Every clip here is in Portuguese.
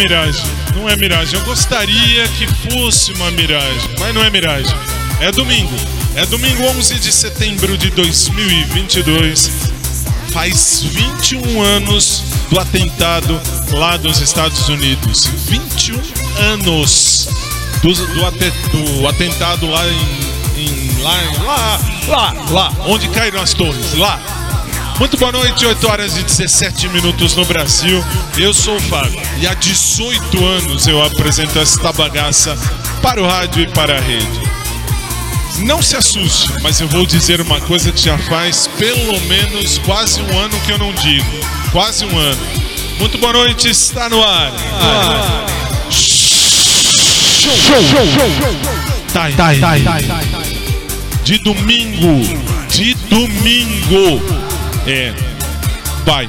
miragem, não é miragem. Eu gostaria que fosse uma miragem, mas não é miragem. É domingo. É domingo 11 de setembro de 2022. Faz 21 anos do atentado lá dos Estados Unidos. 21 anos do, do, do atentado lá em, em- lá, em- lá, lá, lá, onde caíram as torres, lá. Muito boa noite, 8 horas e 17 minutos no Brasil. Eu sou o Fábio e há 18 anos eu apresento esta bagaça para o rádio e para a rede. Não se assuste, mas eu vou dizer uma coisa que já faz pelo menos quase um ano que eu não digo. Quase um ano. Muito boa noite, está no ar. Tá, tá, de domingo, de domingo. É, vai.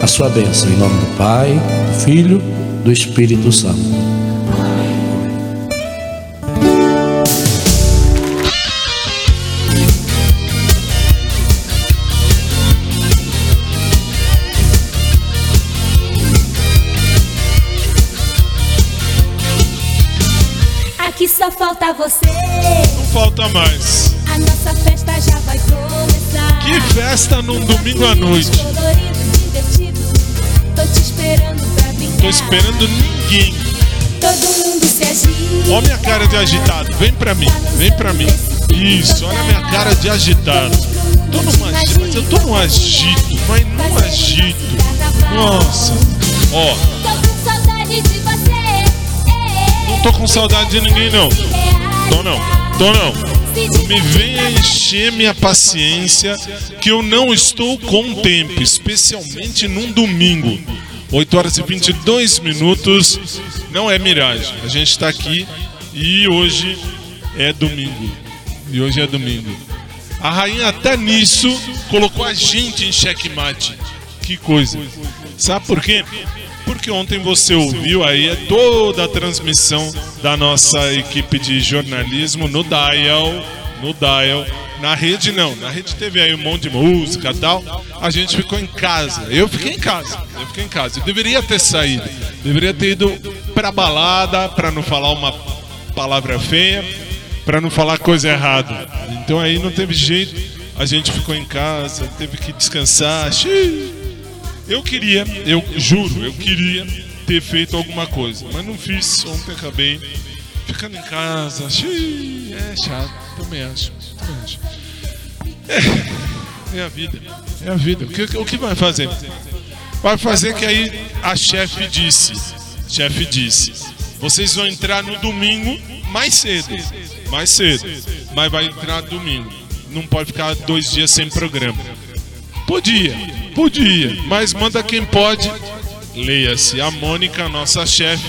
a sua bênção em nome do Pai, do Filho, do Espírito Santo. Aqui só falta você. Não falta mais. A nossa festa já vai começar. Que festa num domingo à noite. Tô esperando ninguém. Olha minha cara de agitado. Vem pra mim, vem pra mim. Isso, olha minha cara de agitado. Tô num agito, mas eu tô num agito, mas num agito. Nossa. Ó, não tô com saudade de ninguém não. Tô não, tô não. Me venha encher minha paciência, que eu não estou com tempo, especialmente num domingo. 8 horas e 22 minutos, não é miragem. A gente está aqui e hoje é domingo. E hoje é domingo. A rainha até nisso colocou a gente em xeque-mate. Que coisa. Sabe por quê? Porque ontem você ouviu aí toda a transmissão da nossa equipe de jornalismo no Dial, no Dial, na rede não, na rede teve aí um monte de música e tal. A gente ficou em casa. Eu fiquei em casa. Eu fiquei em casa. Eu deveria ter saído. Deveria ter ido pra balada pra não falar uma palavra feia, pra não falar coisa errada. Então aí não teve jeito. A gente ficou em casa, teve que descansar. Eu queria, eu juro, eu queria ter feito alguma coisa, mas não fiz. Ontem acabei ficando em casa. É chato, também acho. É, é a vida. É a vida. O que, o que vai fazer? Vai fazer que aí a chefe disse. Chefe disse. Vocês vão entrar no domingo mais cedo. Mais cedo. Mas vai entrar domingo. Não pode ficar dois dias sem programa. Podia, podia, mas manda quem pode. Leia-se a Mônica, nossa chefe.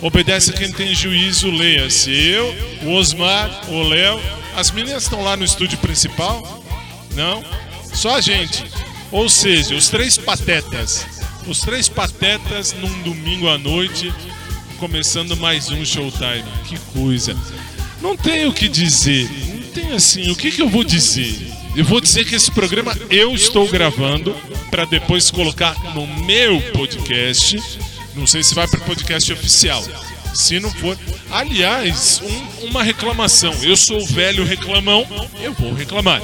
Obedece quem tem juízo, leia-se. Eu, o Osmar, o Léo. As meninas estão lá no estúdio principal? Não? Só a gente. Ou seja, os três patetas. Os três patetas num domingo à noite, começando mais um showtime. Que coisa. Não tenho o que dizer. Não tem assim, o que, que eu vou dizer? Eu vou dizer que esse programa eu estou gravando para depois colocar no meu podcast. Não sei se vai para o podcast oficial. Se não for. Aliás, um- uma reclamação. Eu sou o velho reclamão, eu vou reclamar.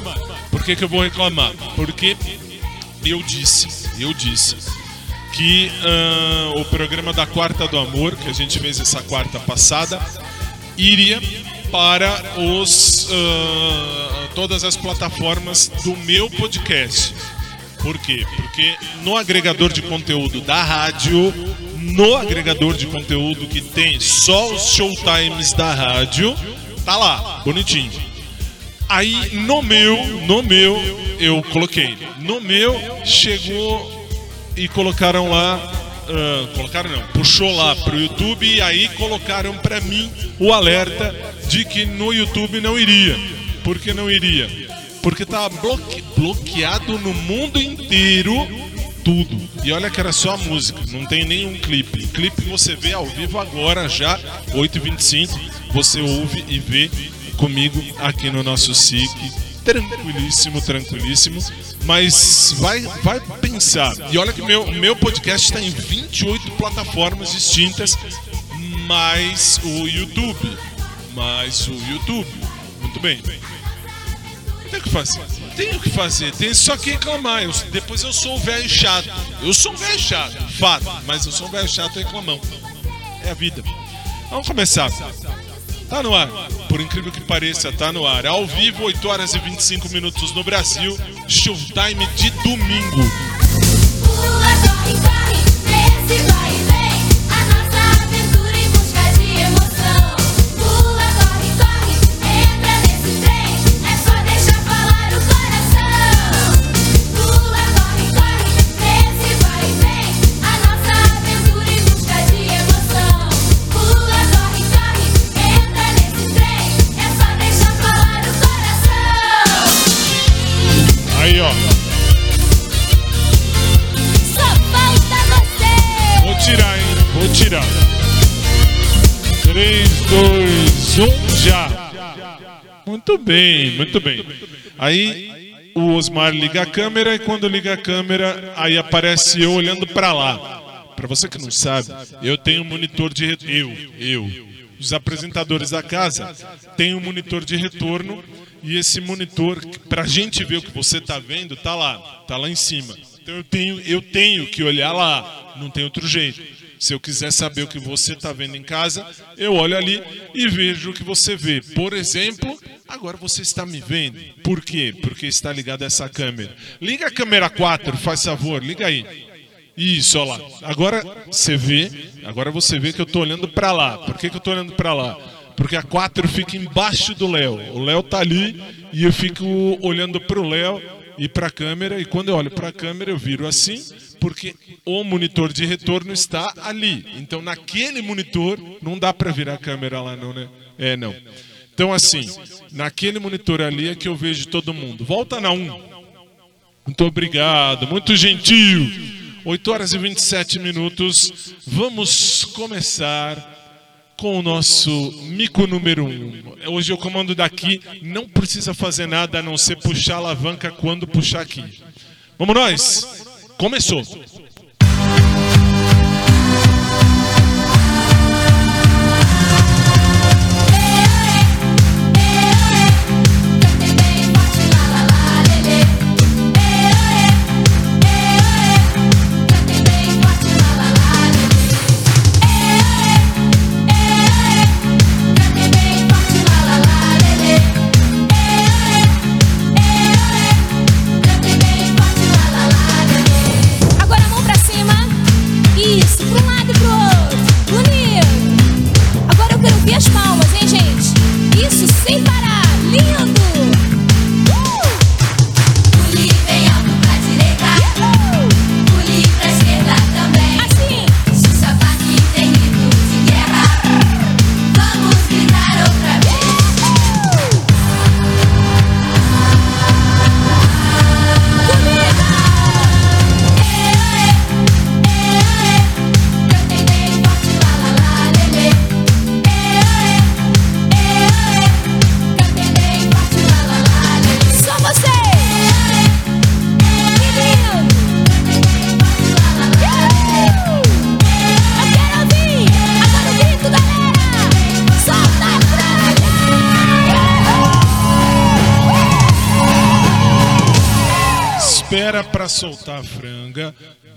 Por que, que eu vou reclamar? Porque eu disse, eu disse que ah, o programa da Quarta do Amor, que a gente fez essa quarta passada, iria para os ah, todas as plataformas do meu podcast. Por quê? Porque no agregador de conteúdo da rádio, no agregador de conteúdo que tem só os showtimes da rádio, tá lá, bonitinho. Aí no meu, no meu, eu coloquei. No meu chegou e colocaram lá. ah, colocaram não, puxou lá pro YouTube e aí colocaram pra mim o alerta de que no YouTube não iria. Por que não iria? Porque tava bloque- bloqueado no mundo inteiro tudo. E olha que era só a música, não tem nenhum clipe. Clipe você vê ao vivo agora já, 8h25, você ouve e vê comigo aqui no nosso SIC. Tranquilíssimo, tranquilíssimo. Mas vai, vai pensar. E olha que meu, meu podcast está em 28 plataformas distintas, mais o YouTube. Mais o YouTube. Muito bem. Tem o que fazer. Tenho o que fazer, tenho só que reclamar. Eu- depois eu sou o velho chato. Eu sou um velho chato, fato, mas eu sou um velho chato reclamão. É a vida. Vamos começar. Tá no ar. Por incrível que pareça, tá no ar. Ao vivo, 8 horas e 25 minutos no Brasil. Showtime de domingo. Muito bem, muito bem. Aí o Osmar liga a câmera e quando liga a câmera, aí aparece eu olhando pra lá. Pra você que não sabe, eu tenho um monitor de. Eu, eu. Os apresentadores da casa têm um monitor de retorno e esse monitor, pra gente ver o que você tá vendo, tá lá, tá lá em cima. Então eu tenho, eu tenho que olhar lá, não tem outro jeito. Se eu quiser saber o que você está vendo em casa, eu olho ali e vejo o que você vê. Por exemplo, agora você está me vendo. Por quê? Porque está ligada essa câmera. Liga a câmera 4, faz favor, liga aí. Isso, olha lá. Agora você vê, agora você vê que eu estou olhando para lá. Por que, que eu estou olhando para lá? Porque a 4 fica embaixo do Léo. O Léo tá ali e eu fico olhando para o Léo e para a câmera. E quando eu olho para a câmera, eu viro assim, porque o monitor de retorno está ali. Então, naquele monitor, não dá para virar a câmera lá, não, né? É, não. Então, assim, naquele monitor ali é que eu vejo todo mundo. Volta na 1. Muito obrigado, muito gentil. 8 horas e 27 minutos. Vamos começar com o nosso mico número 1. Hoje eu comando daqui, não precisa fazer nada a não ser puxar a alavanca quando puxar aqui. Vamos nós? Começou. Cante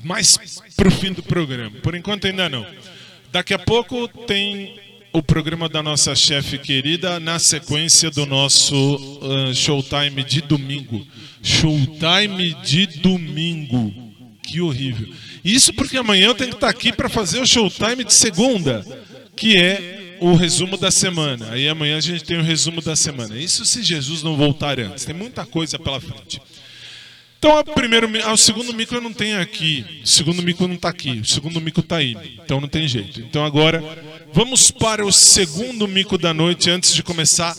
mais pro fim do programa. Por enquanto ainda não. Daqui a pouco tem o programa da nossa chefe querida na sequência do nosso ah, showtime de domingo. Showtime de domingo. Que horrível. Isso porque amanhã eu tenho que estar aqui para fazer o showtime de segunda, que é o resumo da semana. Aí amanhã a gente tem o resumo da semana. Isso se Jesus não voltar antes. Tem muita coisa pela frente. Então, o primeiro, ah, o segundo mico eu não tenho aqui. O segundo mico não está aqui. O segundo mico está aí. Então não tem jeito. Então agora, vamos para o segundo mico da noite antes de começar.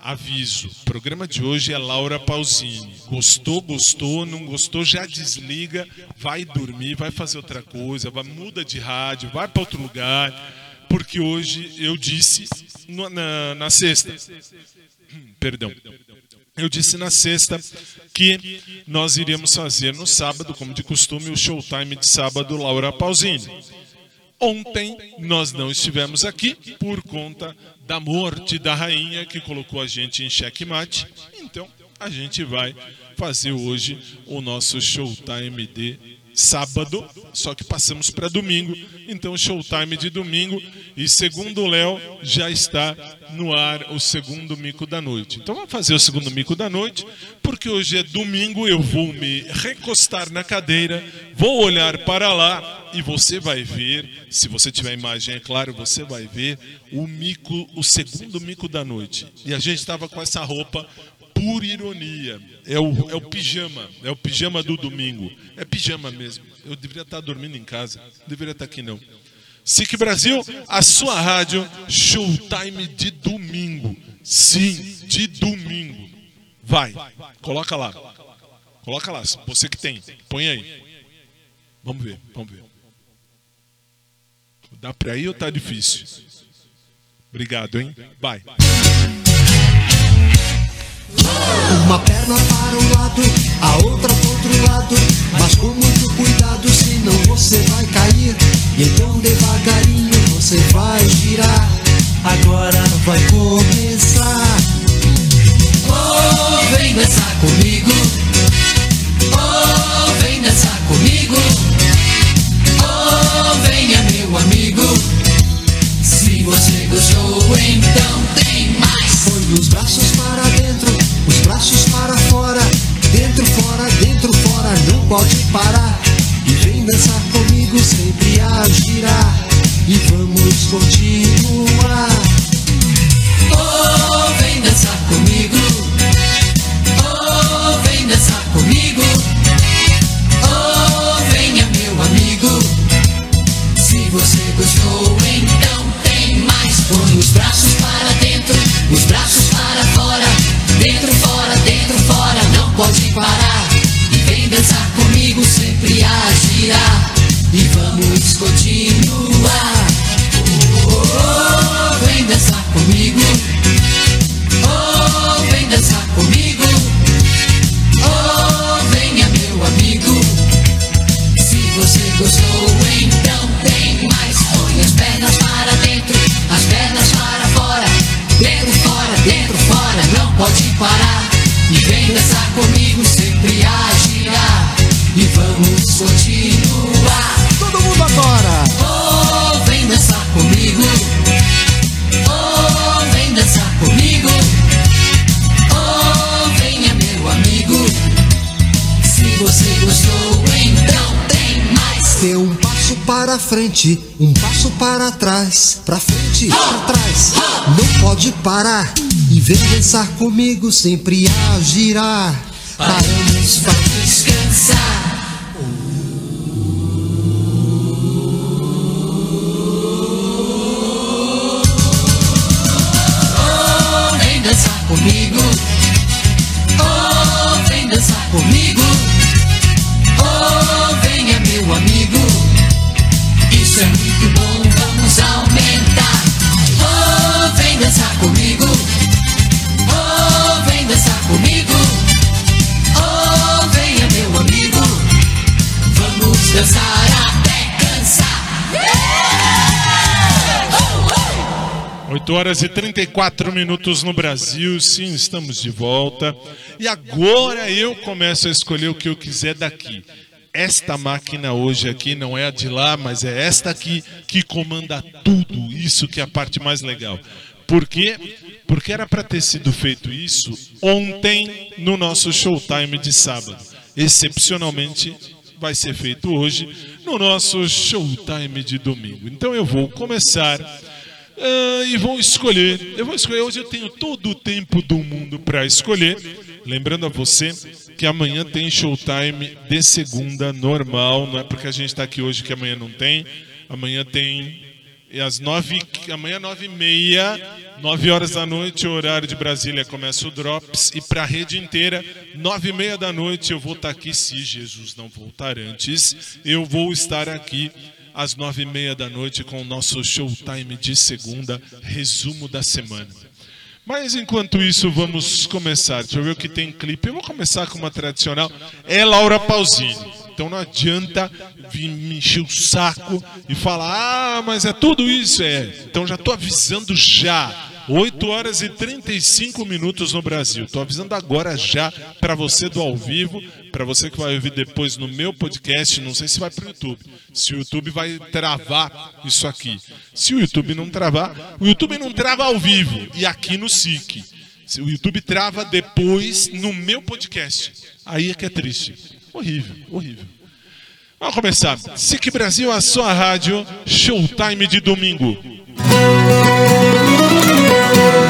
Aviso: o programa de hoje é Laura Pausini. Gostou, gostou, não gostou, já desliga, vai dormir, vai fazer outra coisa, vai, muda de rádio, vai para outro lugar. Porque hoje eu disse no- na, na sexta. Perdão. Eu disse na sexta que nós iríamos fazer no sábado, como de costume, o showtime de sábado Laura Pausini. Ontem nós não estivemos aqui por conta da morte da rainha que colocou a gente em xeque-mate. Então, a gente vai fazer hoje o nosso Showtime de sábado, só que passamos para domingo. Então, Showtime de domingo. E segundo o Léo, já está no ar o segundo mico da noite. Então, vamos fazer o segundo mico da noite, porque hoje é domingo. Eu vou me recostar na cadeira, vou olhar para lá e você vai ver. Se você tiver imagem, é claro, você vai ver o mico, o segundo mico da noite. E a gente estava com essa roupa por ironia. É o, é o pijama, é o pijama do domingo. É pijama mesmo. Eu deveria estar dormindo em casa, deveria estar aqui não. SIC Brasil, a sua rádio, showtime de domingo. Sim, de domingo. Vai, coloca lá. Coloca lá, você que tem, põe aí. Vamos ver, vamos ver. Dá pra ir ou tá difícil? Obrigado, hein? Vai. Uma perna para um lado, a outra para outro lado. Mas com muito cuidado, senão você vai cair. E então devagarinho você vai girar. Agora vai começar. Oh, vem dançar comigo. Oh, vem dançar comigo. Oh, venha meu amigo. Você gostou, então tem mais. Põe os braços para dentro, os braços para fora. Dentro, fora, dentro, fora, não pode parar. E vem dançar comigo, sempre a girar. E vamos continuar. Oh, vem dançar comigo. Braços para dentro, os braços para fora. Dentro, fora, dentro, fora, não pode parar. E vem dançar comigo, sempre a girar. E vamos continuar. Oh, vem dançar comigo. Frente, um passo para trás. Pra frente, pra trás. Não pode parar. E vem dançar comigo, sempre a girar. Pra descansar. Horas e 34 minutos no Brasil, sim, estamos de volta. E agora eu começo a escolher o que eu quiser daqui. Esta máquina hoje aqui não é a de lá, mas é esta aqui que comanda tudo. Isso que é a parte mais legal. Por quê? Porque era para ter sido feito isso ontem no nosso showtime de sábado. Excepcionalmente vai ser feito hoje no nosso showtime de domingo. Então eu vou começar ah, e vou escolher. Eu vou escolher. Hoje eu tenho todo o tempo do mundo para escolher. Lembrando a você que amanhã tem showtime de segunda normal. Não é porque a gente está aqui hoje que amanhã não tem. Amanhã tem. E às nove, amanhã nove e meia, nove horas da noite, horário de Brasília começa o Drops e para a rede inteira, nove e meia da noite eu vou estar aqui se Jesus não voltar antes, eu vou estar aqui às nove e meia da noite com o nosso showtime de segunda, resumo da semana. Mas enquanto isso, vamos começar. Deixa eu ver o que tem clipe. Eu vou começar com uma tradicional. É Laura Pausini. Então não adianta vir me encher o saco e falar, ah, mas é tudo isso. É. Então já estou avisando já. 8 horas e 35 minutos no Brasil. Tô avisando agora já para você do ao vivo, para você que vai ouvir depois no meu podcast, não sei se vai pro YouTube. Se o YouTube vai travar isso aqui. Se o YouTube não travar, o YouTube não trava ao vivo e aqui no SIC. O YouTube trava depois no meu podcast. Aí é que é triste. Horrível, horrível. Vamos começar. SIC Brasil, a sua rádio, showtime de domingo. Una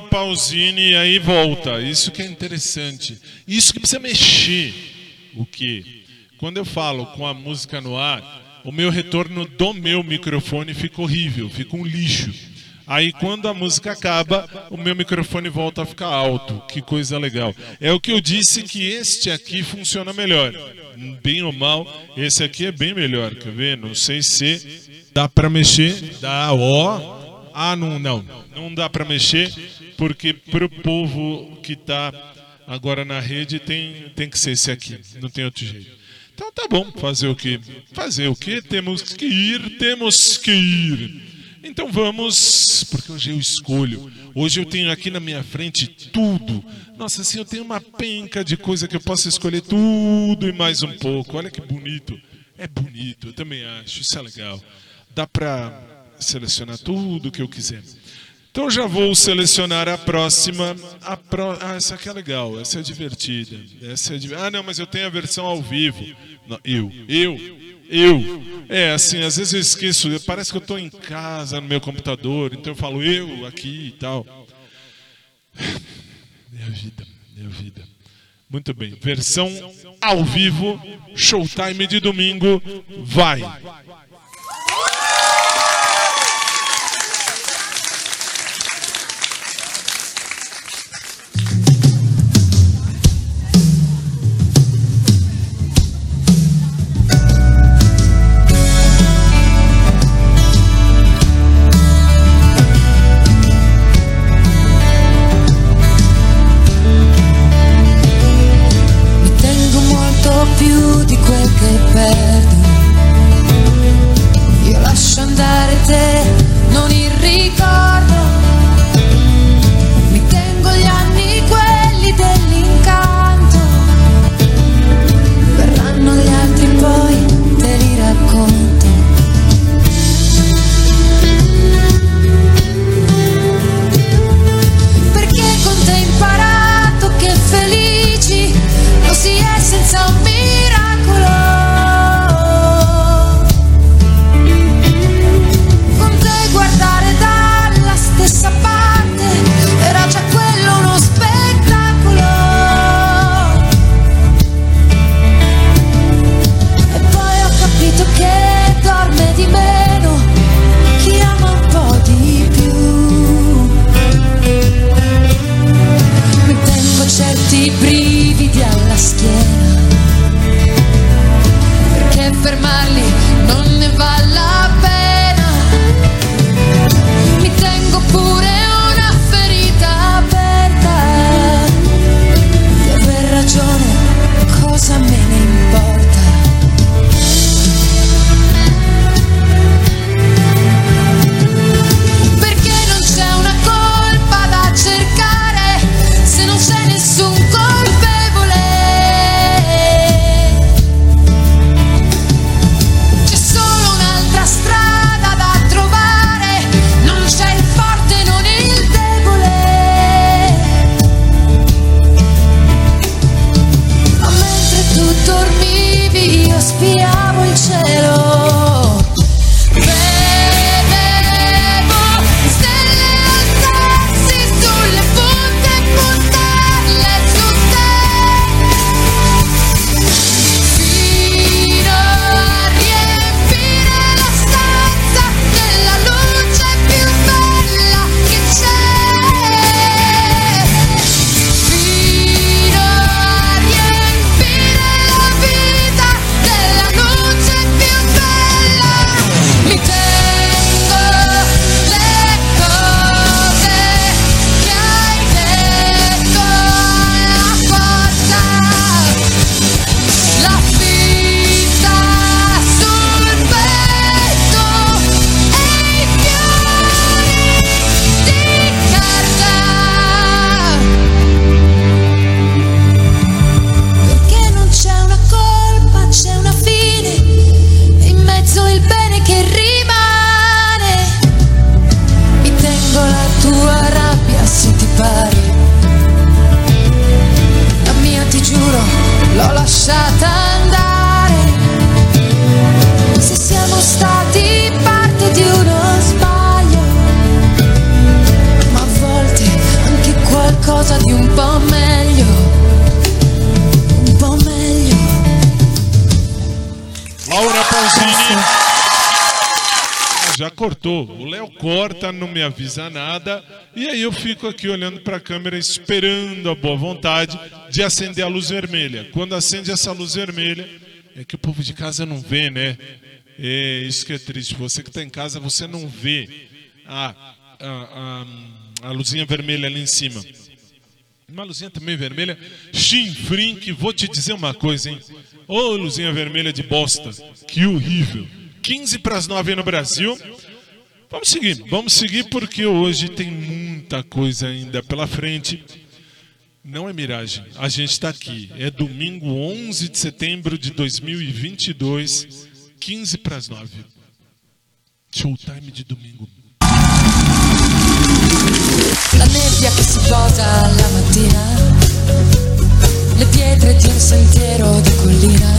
Laura Pausini e aí volta. Isso que é interessante. Isso que precisa mexer. O que? Quando eu falo com a música no ar, o meu retorno do meu microfone fica horrível, fica um lixo. Aí quando a música acaba, o meu microfone volta a ficar alto. Que coisa legal. É o que eu disse que este aqui funciona melhor. Bem ou mal, esse aqui é bem melhor. Quer ver? Não sei se dá pra mexer. Dá, ó. Ah, não, não. Não dá pra mexer, porque pro povo que tá agora na rede tem, tem que ser esse aqui. Não tem outro jeito. Então tá bom, fazer o que? Fazer o que? Temos que ir, temos que ir. Então vamos, porque hoje eu escolho. Hoje eu tenho aqui na minha frente tudo. Nossa, assim, eu tenho uma penca de coisa que eu posso escolher tudo e mais um pouco. Olha que bonito. É bonito, eu também acho. Isso é legal. Dá pra selecionar tudo que eu quiser. Então eu já vou selecionar a próxima. A pró... Ah, essa aqui é legal, essa é divertida. Essa é Ah, não, mas eu tenho a versão ao vivo. Não, eu, eu, eu. É, assim, às vezes eu esqueço, parece que eu estou em casa no meu computador, então eu falo eu aqui e tal. É a vida, é a vida. Muito bem, versão ao vivo, showtime de domingo, vai! Avisa nada. E aí eu fico aqui olhando para a câmera, esperando a boa vontade de acender a luz vermelha. Quando acende essa luz vermelha, é que o povo de casa não vê, né? É isso que é triste. Você que está em casa, você não vê a, a, a, a luzinha vermelha ali em cima. Uma luzinha também vermelha, chinfrim, que vou te dizer uma coisa, hein? Ô luzinha vermelha de bosta, que horrível. 15 para as 9 no Brasil. Vamos seguir, vamos seguir porque hoje tem muita coisa ainda pela frente. Não é miragem, a gente está aqui. É domingo 11 de setembro de 2022, 15 para as 9. Showtime de domingo. La nebbia che si posa alla mattina, le pietre di un sentiero di collina,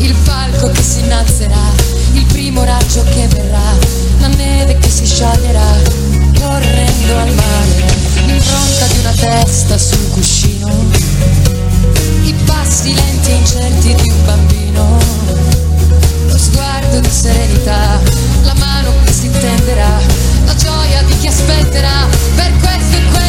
il palco che si innalzerà, primo raggio che verrà, la neve che si scioglierà, correndo al mare, l'impronta di una testa sul cuscino, i passi lenti e incerti di un bambino, lo sguardo di serenità, la mano che si tenderà, la gioia di chi aspetterà, per questo e quello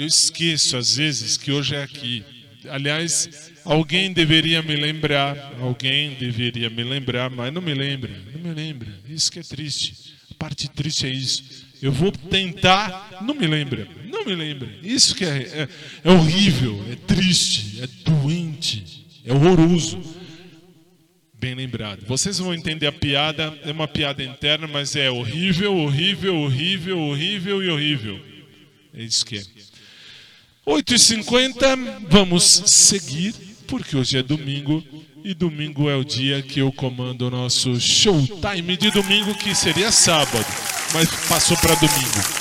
Eu esqueço às vezes que hoje é aqui. Aliás, alguém deveria me lembrar, alguém deveria me lembrar, mas não me lembra, não me lembra. Isso que é triste. A parte triste é isso. Eu vou tentar, não me lembra, não me lembra. Isso que é, é, é horrível, é triste, é doente, é horroroso. Bem lembrado. Vocês vão entender a piada, é uma piada interna, mas é horrível, horrível, horrível, horrível e horrível. É isso que é. 8h50, vamos seguir, porque hoje é domingo e domingo é o dia que eu comando o nosso showtime de domingo, que seria sábado, mas passou para domingo.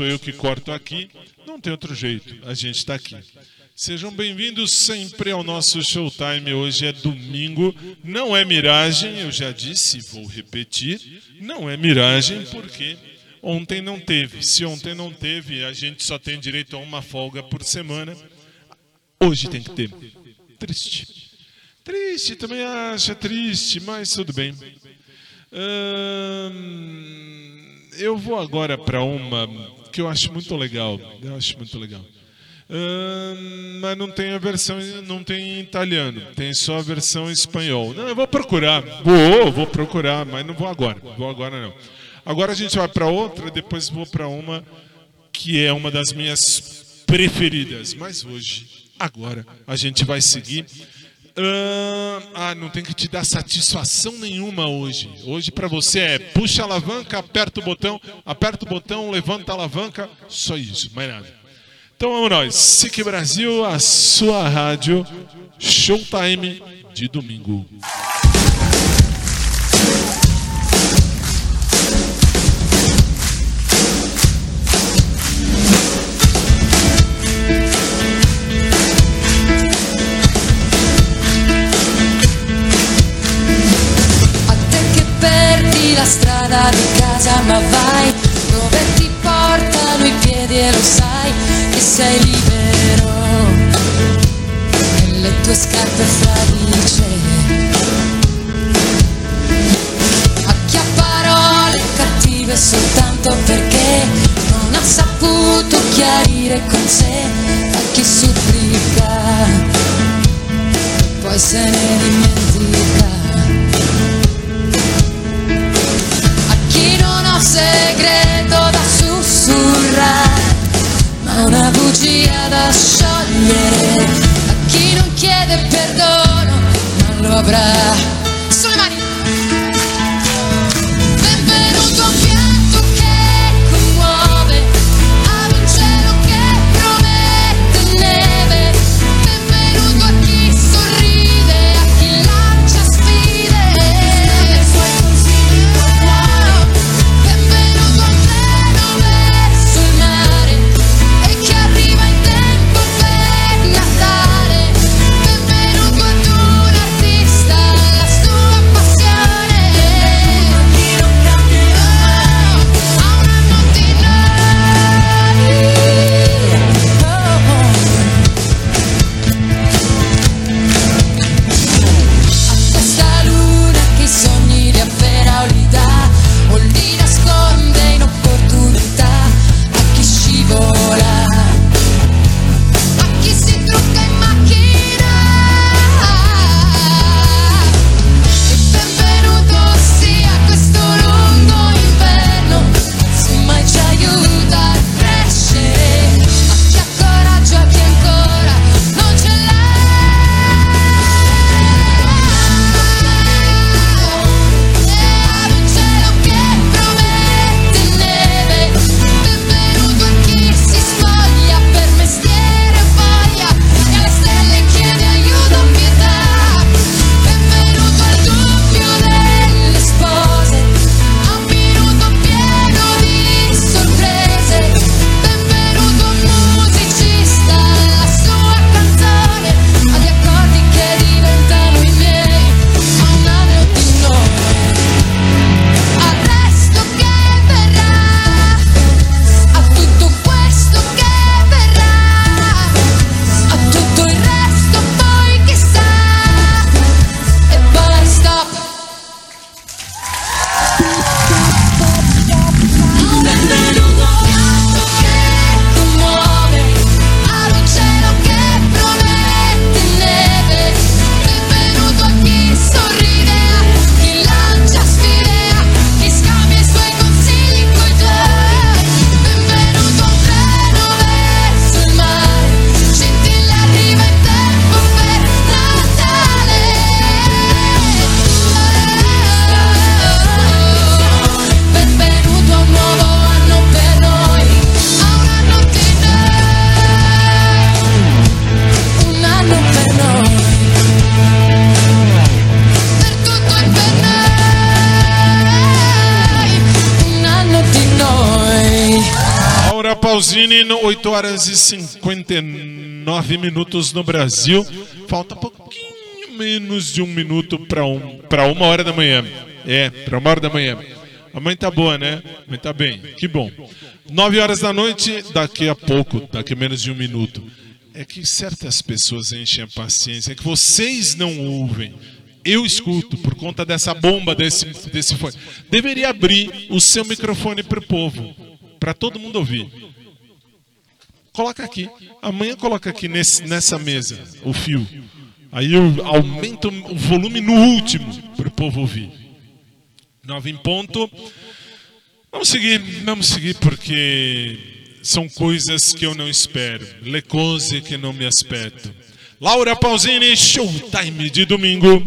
Sou eu que corto aqui. Não tem outro jeito, a gente está aqui. Sejam bem-vindos sempre ao nosso Showtime. Hoje é domingo, não é miragem, eu já disse, vou repetir. Não é miragem porque ontem não teve. Se ontem não teve, a gente só tem direito a uma folga por semana. Hoje tem que ter. Triste. Triste, também acha triste, mas tudo bem. Ahn, eu vou agora para uma que eu acho muito legal. Eu acho muito legal. Ahn, mas não tem a versão, não tem em italiano, tem só a versão em espanhol. Não, eu vou procurar. Vou, vou procurar, mas não vou agora. Vou agora não. Agora a gente vai para outra, depois vou para uma que é uma das minhas preferidas. Mas hoje, agora, a gente vai seguir. Ahn, ah, não tem que te dar satisfação nenhuma hoje. Hoje para você é puxa a alavanca, aperta o botão, aperta o botão, levanta a alavanca, só isso, mais nada. Então vamos nós. SIC Brasil, a sua rádio, Showtime de domingo. La strada di casa ma vai dove ti portano i piedi e lo sai che sei libero. Nelle tue scarpe fradice. A parole cattive soltanto perché non ha saputo chiarire con sé a chi supplica. Poi se ne dimentica segreto da sussurrare, ma una bugia da sciogliere, a chi non chiede perdono, ma lo avrà. Minutos no Brasil. Falta pouquinho menos de um minuto para um, uma hora da manhã. É, para uma hora da manhã. A mãe tá boa, né? A mãe tá bem. Que bom. 9 horas da noite, daqui a pouco, daqui a menos de um minuto. É que certas pessoas enchem a paciência, é que vocês não ouvem. Eu escuto por conta dessa bomba desse, desse fone. Deveria abrir o seu microfone para o povo, para todo mundo ouvir. Coloca aqui. Amanhã coloca aqui nesse, nessa mesa o fio. Aí eu aumento o volume no último para o povo ouvir. Nove em ponto. Vamos seguir, vamos seguir porque são coisas que eu não espero. Le cose que não me aspetto. Laura Pausini, Showtime de domingo.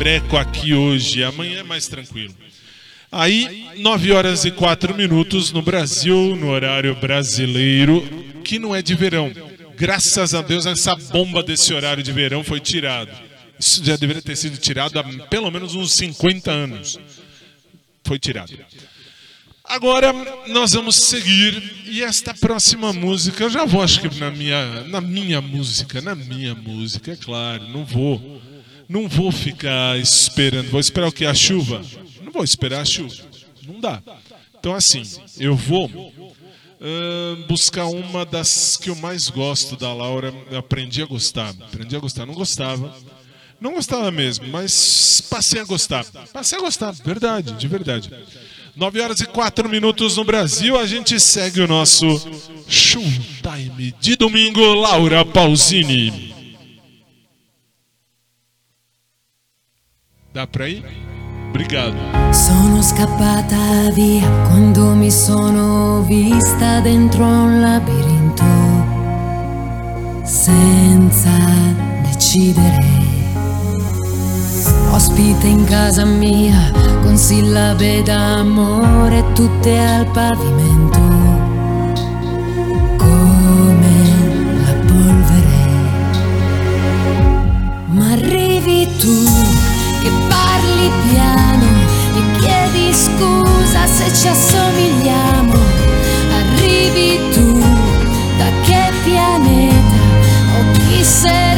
Breco aqui hoje. Amanhã é mais tranquilo. Aí, 9 horas e 4 minutos no Brasil, no horário brasileiro, que não é de verão. Graças a Deus, essa bomba desse horário de verão foi tirado. Isso já deveria ter sido tirado há pelo menos uns 50 anos. Foi tirado. Agora nós vamos seguir e esta próxima música eu já vou acho que na minha na minha música, na minha música, é claro, não vou não vou ficar esperando, vou esperar o que a chuva? Não vou esperar a chuva. Não dá. Então assim, eu vou ahn, buscar uma das que eu mais gosto da Laura, eu aprendi a gostar. Aprendi a gostar, não gostava. Não gostava mesmo, mas passei a gostar. Passei a gostar, verdade, de verdade. 9 horas e 4 minutos no Brasil, a gente segue o nosso Showtime de domingo, Laura Pausini. Dá pra ir? Obrigado. Sono scappata via quando mi sono vista dentro un labirinto senza decidere. Ospite in casa mia con sillabe d'amore tutte al pavimento scusa se ci assomigliamo. Arrivi tu da che pianeta? Occhi sereni,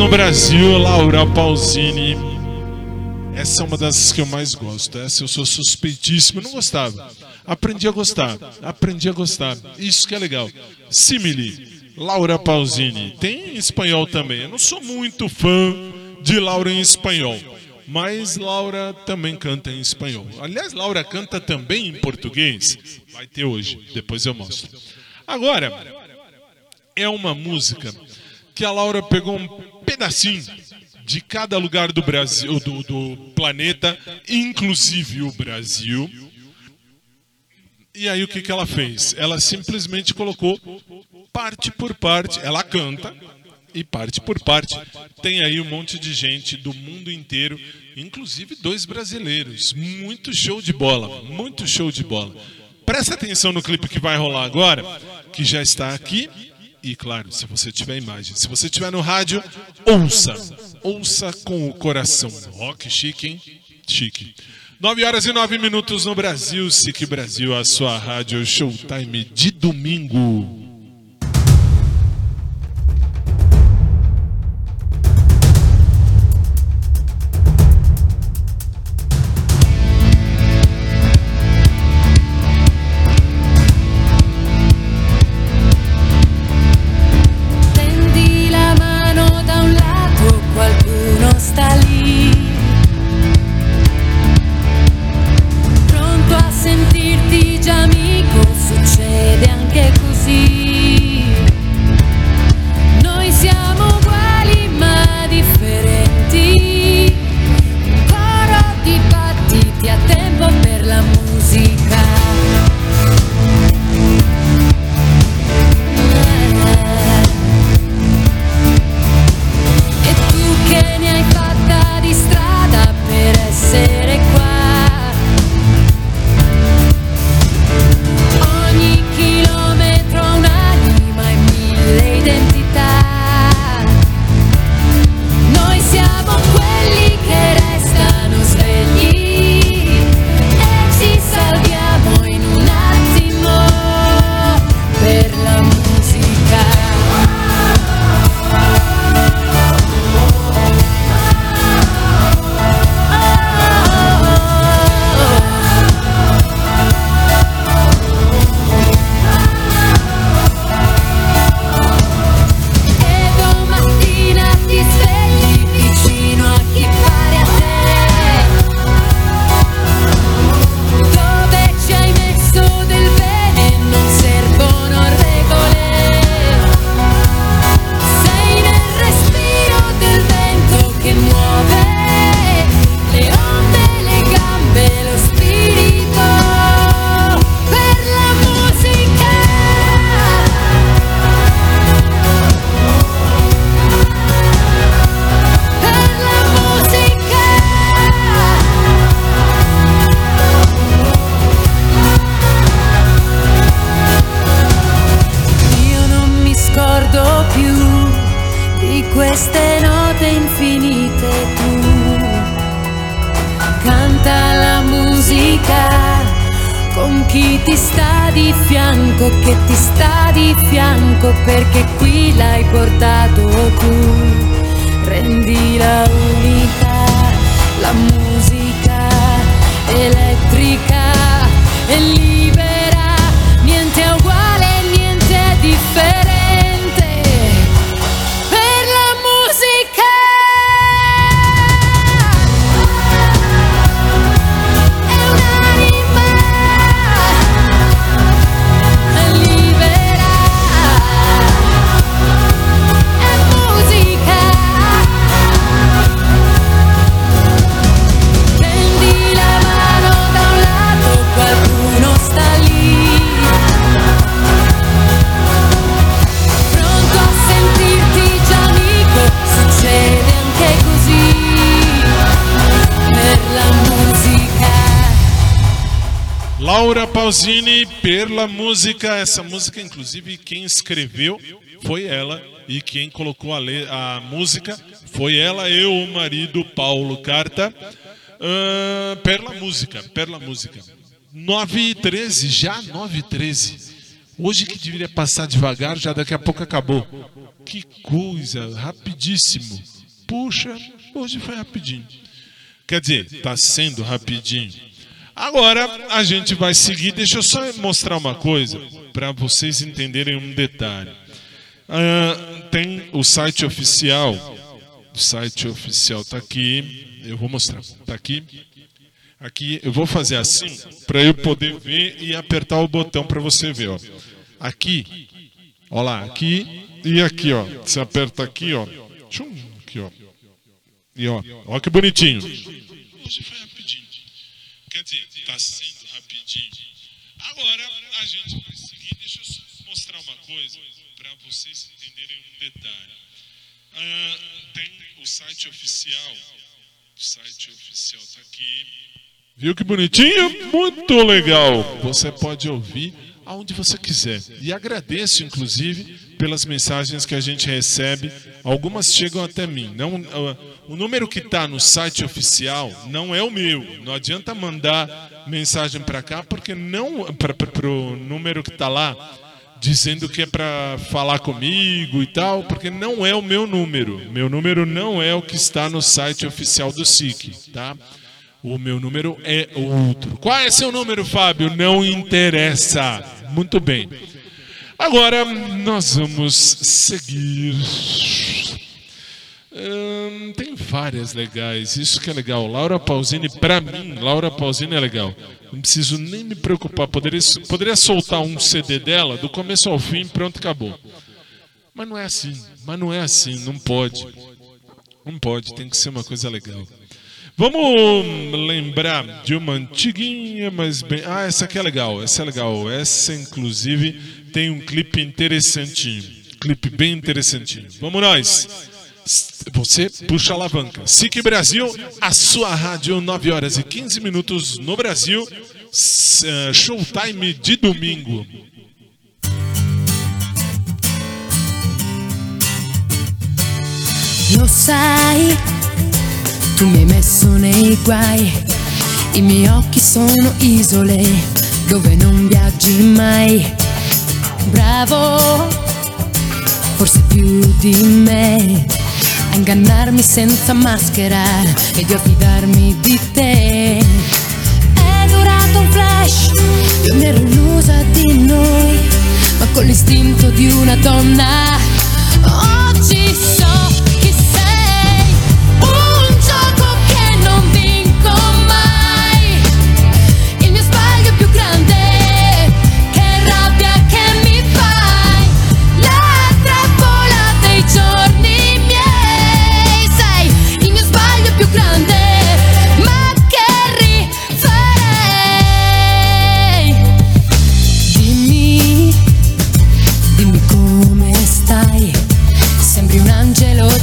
no Brasil, Laura Pausini. Essa é uma das que eu mais gosto. Essa eu sou suspeitíssimo. Não gostava. Aprendi a gostar. Aprendi a gostar. Isso que é legal. Simile. Laura Pausini. Tem em espanhol também. Eu não sou muito fã de Laura em espanhol. Mas Laura também canta em espanhol. Aliás, Laura canta também em português. Vai ter hoje. Depois eu mostro. Agora, é uma música que a Laura pegou um pedacinho de cada lugar do Brasil, do, do planeta, inclusive o Brasil. E aí o que, que ela fez? Ela simplesmente colocou parte por parte, ela canta e parte por parte. Tem aí um monte de gente do mundo inteiro, inclusive dois brasileiros. Muito show de bola, muito show de bola. Presta atenção no clipe que vai rolar agora, que já está aqui. E claro, se você tiver imagem, se você estiver no rádio, ouça. Ouça com o coração. Rock chique, hein? Chique. 9 horas e 9 minutos no Brasil, SIC Brasil, a sua rádio Showtime de domingo. Essa música, inclusive, quem escreveu foi ela. E quem colocou a, a música foi ela e o marido Paulo Carta. Ah, Perla Música, Perla Música. 9 e 13, já 9 e 13. Hoje que deveria passar devagar, já daqui a pouco acabou. Que coisa, rapidíssimo. Puxa, hoje foi rapidinho. Quer dizer, tá sendo rapidinho. Agora a gente vai seguir. Deixa eu só mostrar uma coisa para vocês entenderem um detalhe. Ah, tem o site oficial. O site oficial tá aqui. Eu vou mostrar. Tá aqui. Aqui eu vou fazer assim para eu poder ver e apertar o botão para você ver, ó. Aqui. Ó lá, aqui e aqui, ó. Você aperta aqui, ó. Tchum, aqui, ó. E ó, que bonitinho. Hoje foi rapidinho. Quer dizer, tá sendo rapidinho. Agora a gente seguir. Deixa eu mostrar uma coisa para vocês entenderem um detalhe. Ah, tem o site oficial. O site oficial tá aqui. Viu que bonitinho? Muito legal. Você pode ouvir aonde você quiser. E agradeço, inclusive, pelas mensagens que a gente recebe. Algumas chegam até mim. Não, o número que está no site oficial não é o meu. Não adianta mandar mensagem para cá, porque não para o número que está lá dizendo que é para falar comigo e tal, porque não é o meu número. Meu número não é o que está no site oficial do SIC, tá? O meu número é outro. Qual é seu número, Fábio? Não interessa. Muito bem. Agora nós vamos seguir. Hum, tem várias legais, isso que é legal. Laura Pausini, pra mim, Laura Pausini é legal. Não preciso nem me preocupar. Poderia, poderia soltar um CD dela do começo ao fim, pronto, acabou. Mas não é assim. Mas não é assim, não pode. Não pode, tem que ser uma coisa legal. Vamos lembrar de uma antiguinha, mas bem. Ah, essa aqui é legal, essa é legal. Essa, inclusive, tem um clipe interessantinho. Clipe bem interessantinho. Vamos nós. Você puxa a alavanca. SIC Brasil, a sua rádio, 9 horas e 15 minutos no Brasil. Eh, Showtime de domingo. Lo sai, tu mi hai messo nei guai, i miei occhi sono isole dove non viaggi mai. Bravo, forse più di me, a ingannarmi senza maschera ed io a fidarmi di te. È durato un flash, io mi ero illusa di noi, ma con l'istinto di una donna. Oggi so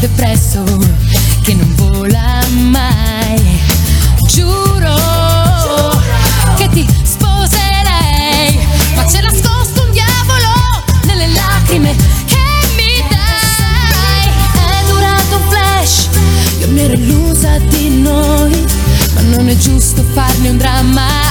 depresso che non vola mai. Giuro che ti sposerei, ma c'è nascosto un diavolo nelle lacrime che mi dai. È durato un flash, io mi ero illusa di noi, ma non è giusto farne un dramma.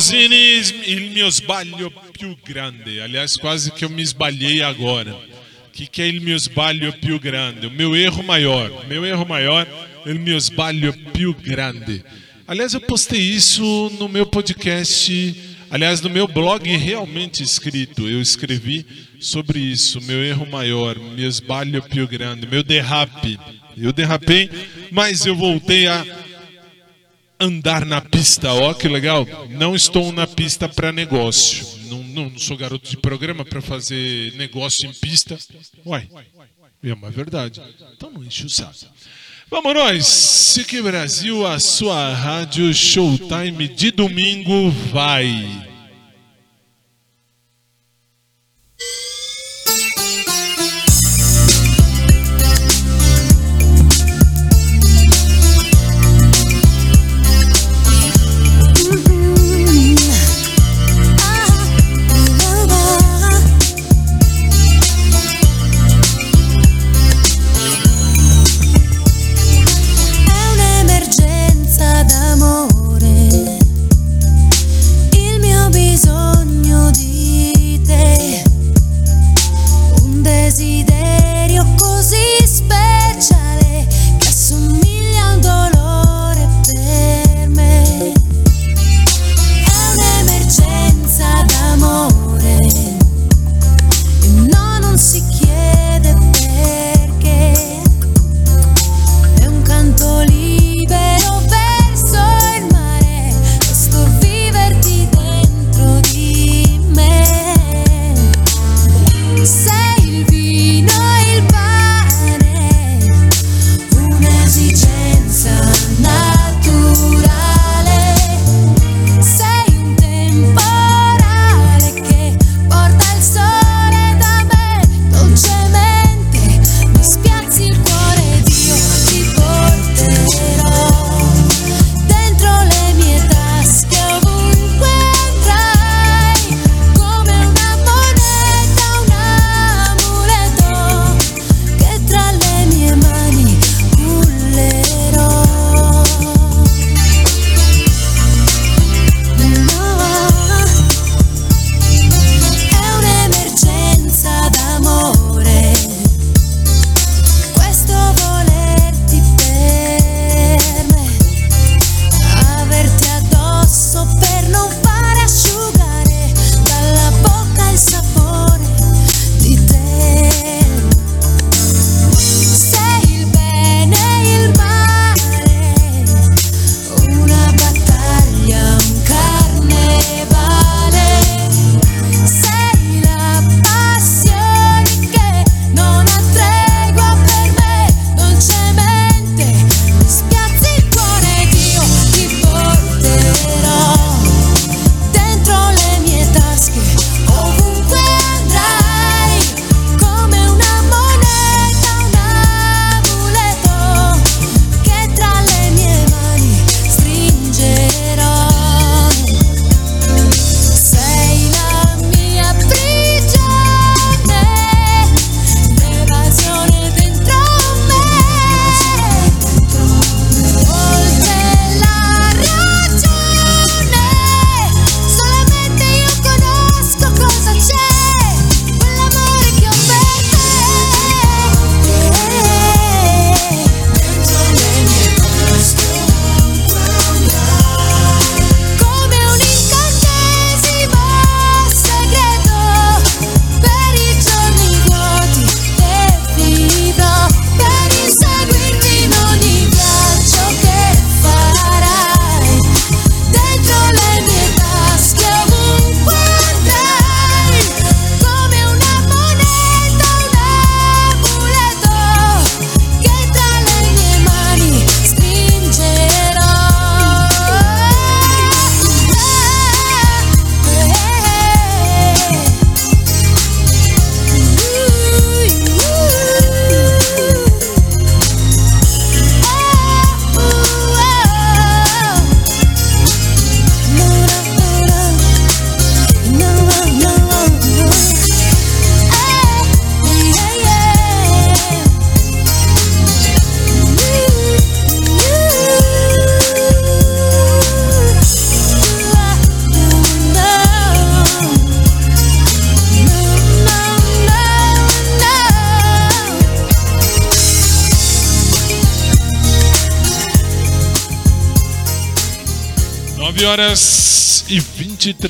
Pausini, il mio sbaglio più grande. Aliás, quase que eu me esbalhei agora. O que, que é il mio sbaglio più grande? O meu erro maior. Meu erro maior, il mio sbaglio più grande. Aliás, eu postei isso no meu podcast, aliás, no meu blog realmente escrito. Eu escrevi sobre isso, meu erro maior, meu sbaglio più grande, meu derrape. Eu derrapei, mas eu voltei a andar na pista. Ó, oh, que legal! Não estou na pista para negócio. Não, não, não, sou garoto de programa para fazer negócio em pista. Uai, é uma verdade. Então não enche o saco. Vamos nós, Sique Brasil, a sua rádio Showtime de domingo vai.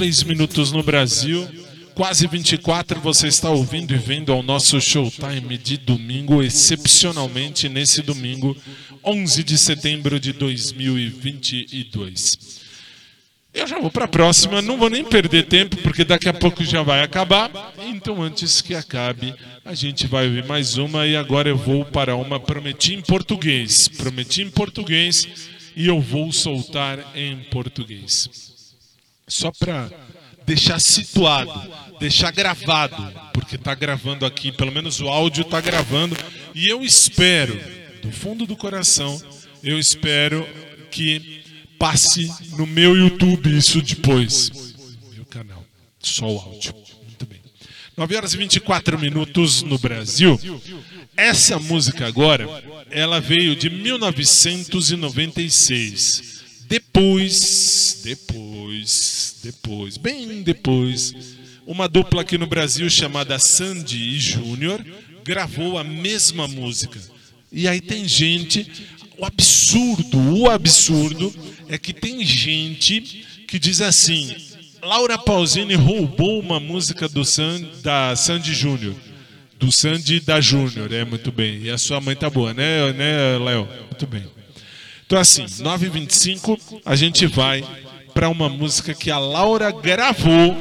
23 minutos no Brasil, quase 24. Você está ouvindo e vendo ao nosso showtime de domingo, excepcionalmente nesse domingo, 11 de setembro de 2022. Eu já vou para a próxima, não vou nem perder tempo, porque daqui a pouco já vai acabar. Então, antes que acabe, a gente vai ouvir mais uma e agora eu vou para uma Prometi em português. Prometi em português e eu vou soltar em português. Só para deixar situado, deixar gravado, porque está gravando aqui, pelo menos o áudio está gravando, e eu espero, do fundo do coração, eu espero que passe no meu YouTube isso depois. Meu canal, só o áudio. Muito bem. 9 horas e 24 minutos no Brasil. Essa música agora, ela veio de 1996. Depois, depois, depois, bem depois, uma dupla aqui no Brasil chamada Sandy e Júnior gravou a mesma música. E aí tem gente, o absurdo, o absurdo é que tem gente que diz assim: Laura Pausini roubou uma música do San, da Sandy Júnior. Do Sandy da Júnior, é muito bem. E a sua mãe tá boa, né, né Léo? Muito bem. Então, assim, 9h25, a gente vai para uma música que a Laura gravou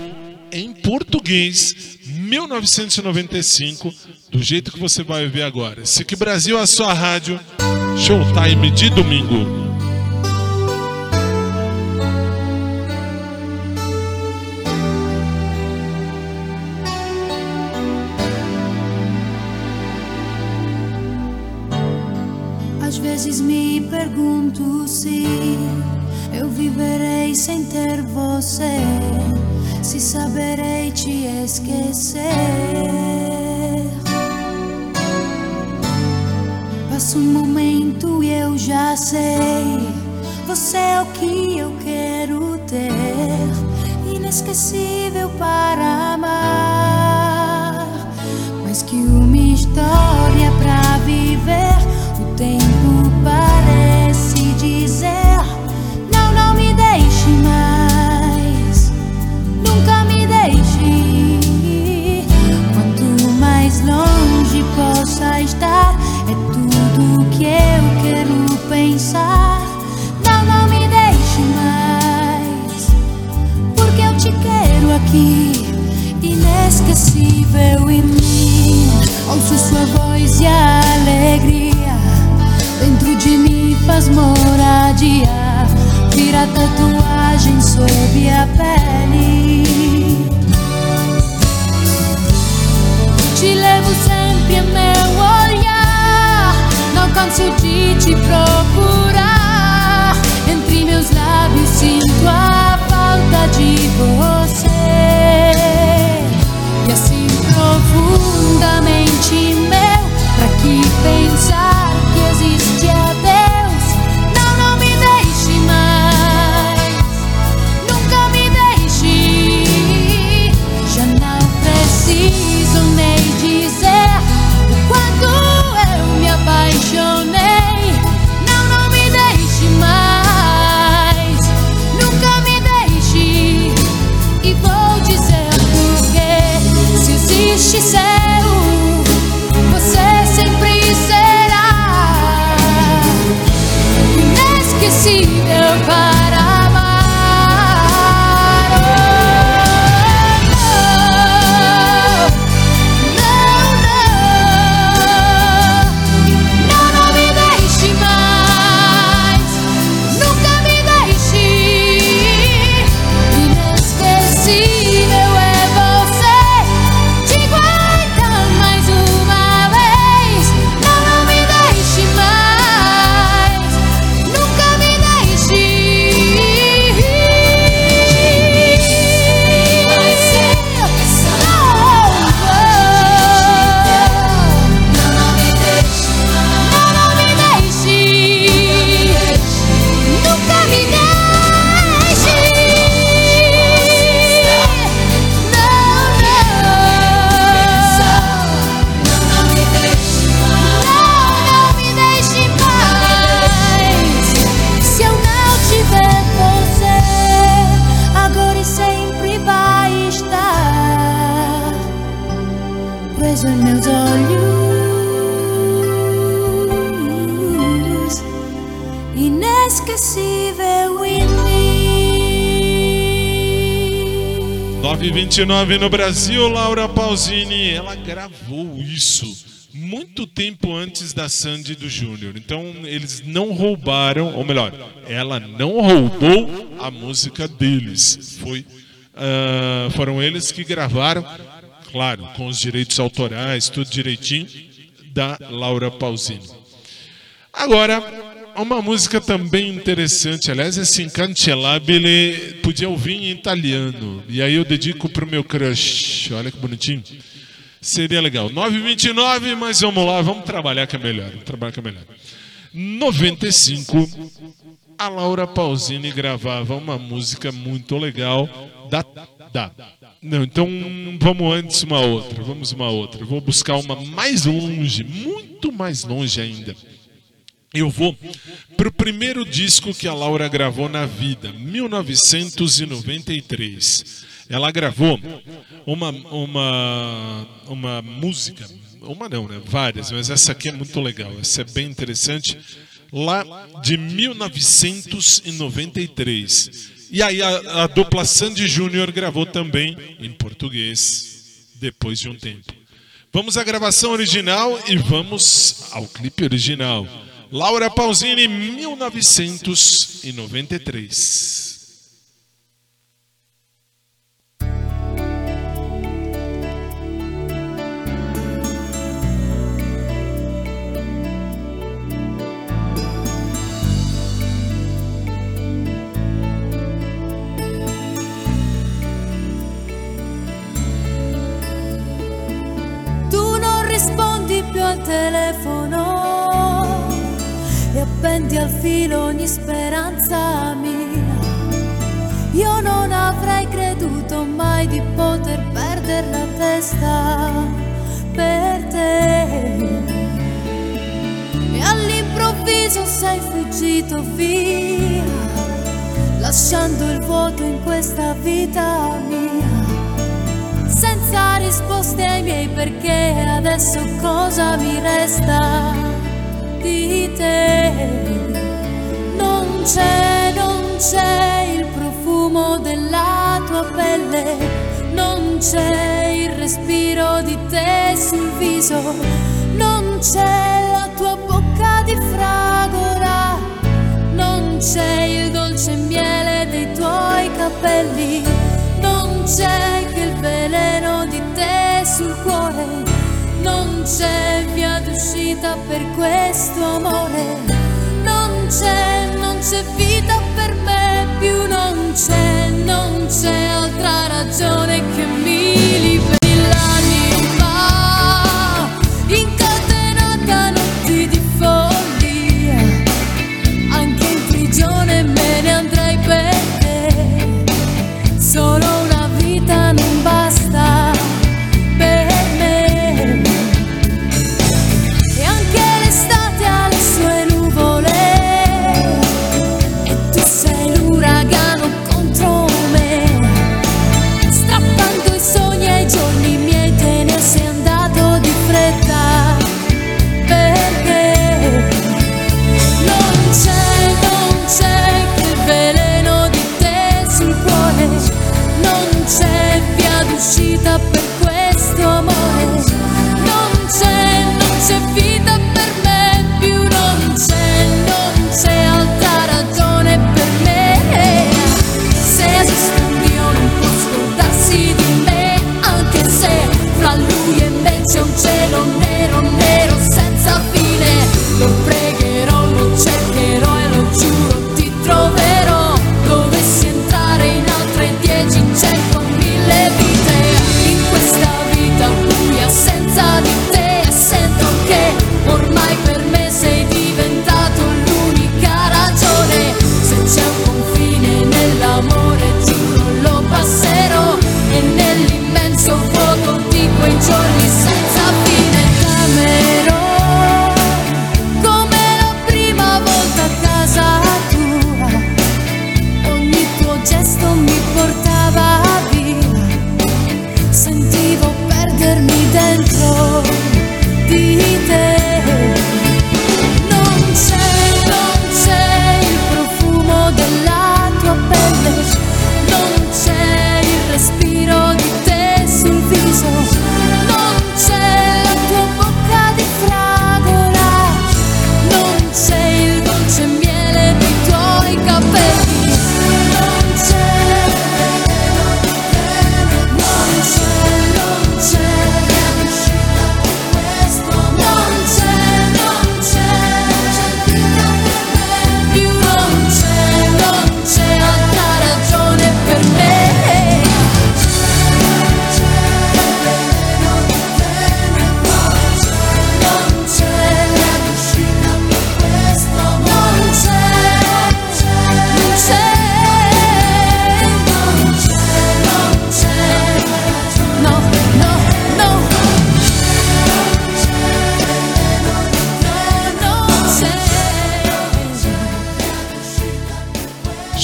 em português, 1995, do jeito que você vai ver agora. SIC Brasil, a sua rádio, Showtime de domingo. Pergunto se eu viverei sem ter você, se saberei te esquecer. Passa um momento e eu já sei, você é o que eu quero ter, inesquecível para amar, mais que uma história pra viver. O tempo parece dizer: Não, não me deixe mais, nunca me deixe. Quanto mais longe possa estar, é tudo que eu quero pensar. Não, não me deixe mais, porque eu te quero aqui, inesquecível em mim. Ouço sua voz e alegria moradia. Vira tatuagem sob a pele. Te levo sempre a meu olhar. Não canso de te procurar. Entre meus lábios sinto a falta de você. E assim profundamente 929 no Brasil, Laura Pausini, ela gravou isso muito tempo antes da Sandy do Júnior. Então eles não roubaram, ou melhor, ela não roubou a música deles. Foi, ah, foram eles que gravaram, claro, com os direitos autorais, tudo direitinho, da Laura Pausini. Agora, uma música também interessante, aliás, esse Incancelabile podia ouvir em italiano. E aí eu dedico pro meu crush. Olha que bonitinho. Seria legal. 9h29, mas vamos lá, vamos trabalhar que é melhor. Trabalhar que é melhor. 95, a Laura Pausini gravava uma música muito legal da. da. Não, então vamos antes uma outra. Vamos uma outra. Vou buscar uma mais longe, muito mais longe ainda. Eu vou pro primeiro disco que a Laura gravou na vida, 1993. Ela gravou uma, uma, uma música, uma não, né? Várias, mas essa aqui é muito legal, essa é bem interessante, lá de 1993. E aí a, a dupla Sandy Júnior gravou também em português, depois de um tempo. Vamos à gravação original e vamos ao clipe original. Laura Pausini, 1993. Tu non rispondi più al telefono appendi al filo ogni speranza mia. Io non avrei creduto mai di poter perdere la testa per te. E all'improvviso sei fuggito via, lasciando il vuoto in questa vita mia senza risposte ai miei perché adesso cosa mi resta di te. Non c'è non c'è il profumo della tua pelle. Non c'è il respiro di te sul viso. Non c'è la tua bocca di fragola. Non c'è il dolce miele dei tuoi capelli. Non c'è che il veleno di te sul cuore, c'è via d'uscita per questo amore, non c'è, non c'è vita per me più, non c'è, non c'è altra ragione che mi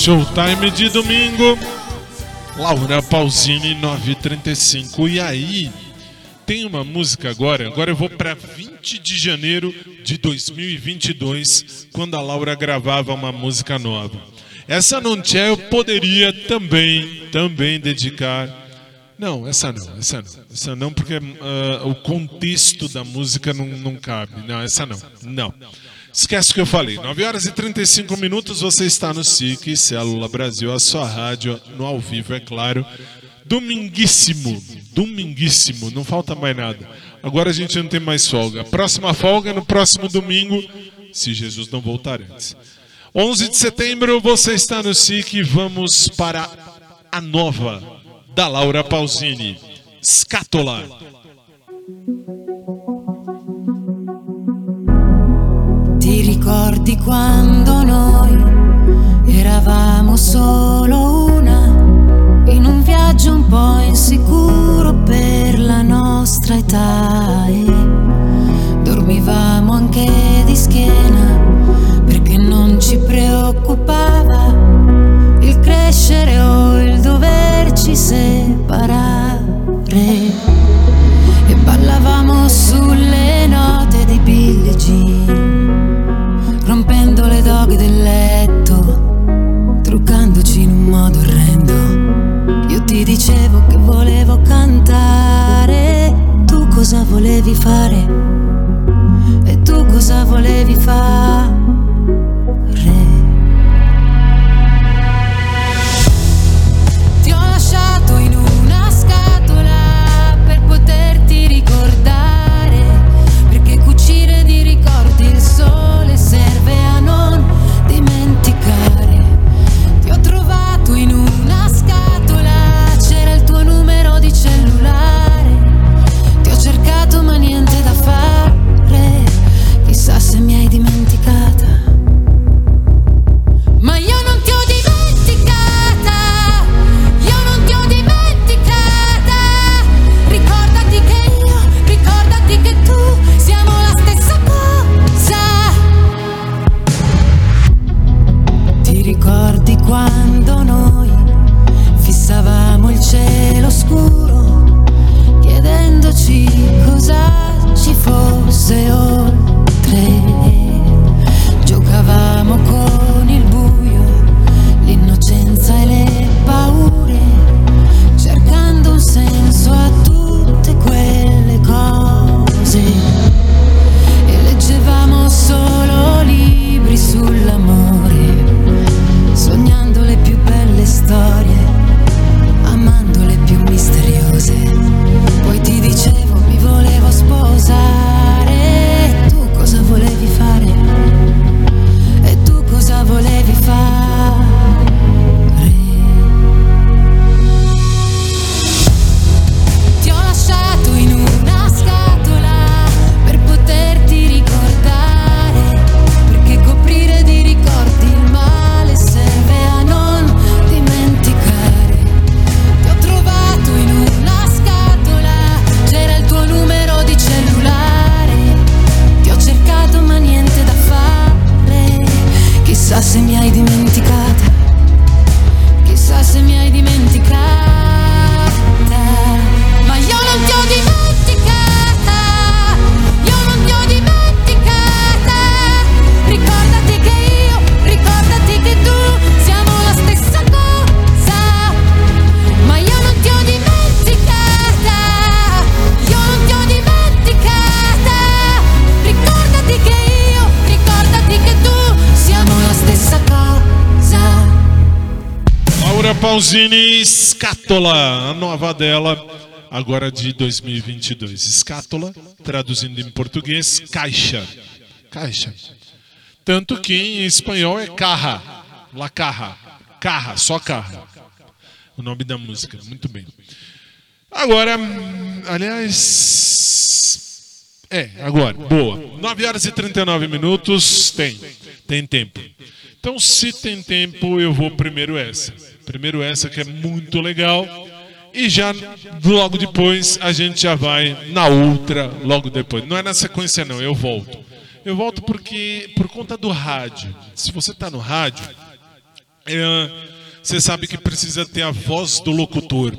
Showtime de domingo. Laura Pausini 935. E aí, tem uma música agora. Agora eu vou para 20 de janeiro de 2022, quando a Laura gravava uma música nova. Essa não tinha, eu poderia também, também dedicar. Não, essa não, essa não. Essa não, porque ah, o contexto da música não, não cabe. Não, essa não. Não. Esquece o que eu falei. 9 horas e 35 minutos, você está no SIC, Célula Brasil, a sua rádio, no ao vivo, é claro. Dominguíssimo, dominguíssimo, não falta mais nada. Agora a gente não tem mais folga. Próxima folga é no próximo domingo, se Jesus não voltar antes. 11 de setembro, você está no SIC, vamos para a nova da Laura Pausini, Scatola. Ti ricordi quando noi eravamo solo una, in un viaggio un po' insicuro per la nostra età e dormivamo anche di schiena perché non ci preoccupava il crescere o il doverci separare truccandoci in un modo orrendo. Io ti dicevo che volevo cantare, tu cosa volevi fare? E tu cosa volevi fare? Agora de 2022. Scatola, traduzindo em português, caixa. Caixa. Tanto que em espanhol é carra. La carra. Carra, só carra. O nome da música. Muito bem. Agora, aliás. É, agora, boa. 9 horas e 39 minutos. Tem. Tem tempo. Então, se tem tempo, eu vou primeiro essa. Primeiro essa que é muito legal. E já logo depois a gente já vai na outra, logo depois. Não é na sequência, não, eu volto. Eu volto porque, por conta do rádio. Se você está no rádio, é, você sabe que precisa ter a voz do locutor.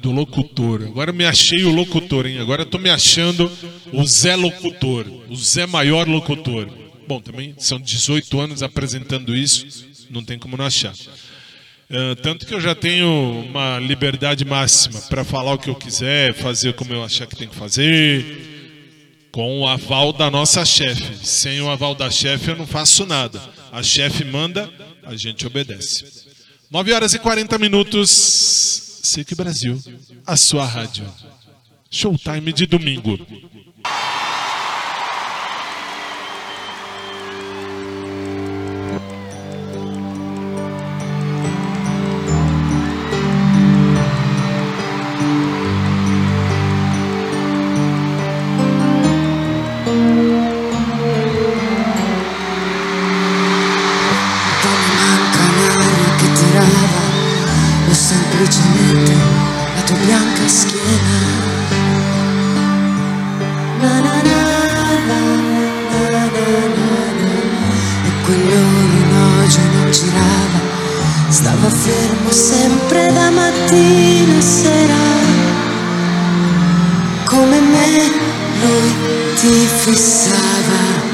Do locutor. Agora eu me achei o locutor, hein? Agora estou me achando o Zé Locutor, o Zé Maior Locutor. Bom, também são 18 anos apresentando isso, não tem como não achar. É, tanto que eu já tenho uma liberdade máxima para falar o que eu quiser, fazer como eu achar que tem que fazer, com o aval da nossa chefe. Sem o aval da chefe eu não faço nada. A chefe manda, a gente obedece. 9 horas e 40 minutos. SIC Brasil, a sua rádio. Showtime de domingo. ti fissava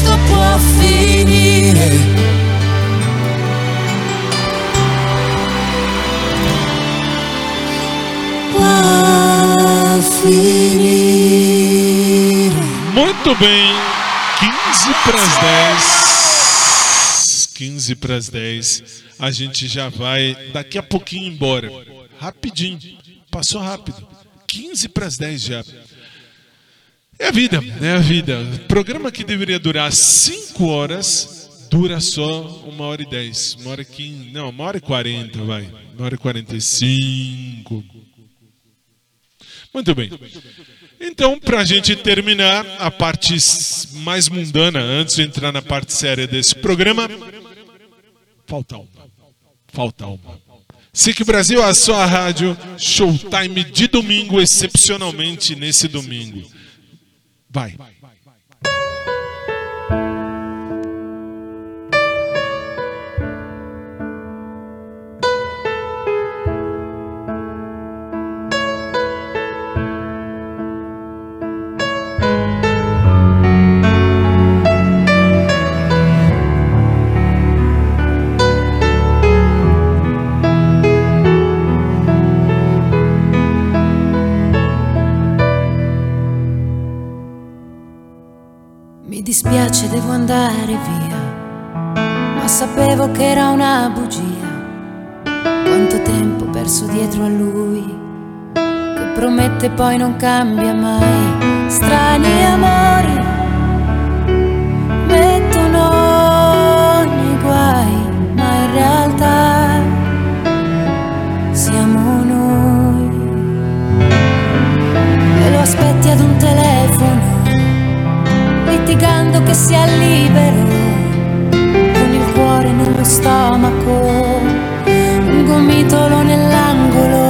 presto può finire. Può finire. Muito bem, 15 para as 10. 15 para as 10. A gente já vai daqui a pouquinho embora. Rapidinho. Passou rápido. 15 para as 10 já. É a vida, é a vida. Programa que deveria durar 5 horas, dura só uma hora e 10. Uma hora e 15. Não, uma hora e 40, vai. Uma hora e 45. Muito bem. Então, para a gente terminar a parte mais mundana, antes de entrar na parte séria desse programa, falta uma. Falta uma. SIC Brasil, a sua rádio, showtime de domingo, excepcionalmente nesse domingo. Vai. Mi dispiace, devo andare via, ma sapevo che era una bugia. Quanto tempo perso dietro a lui, che promette poi non cambia mai. Strani amori mettono nei guai, ma in realtà siamo noi. E lo aspetti ad un telefono litigando che sia libero, con il cuore nello stomaco, un gomitolo nell'angolo,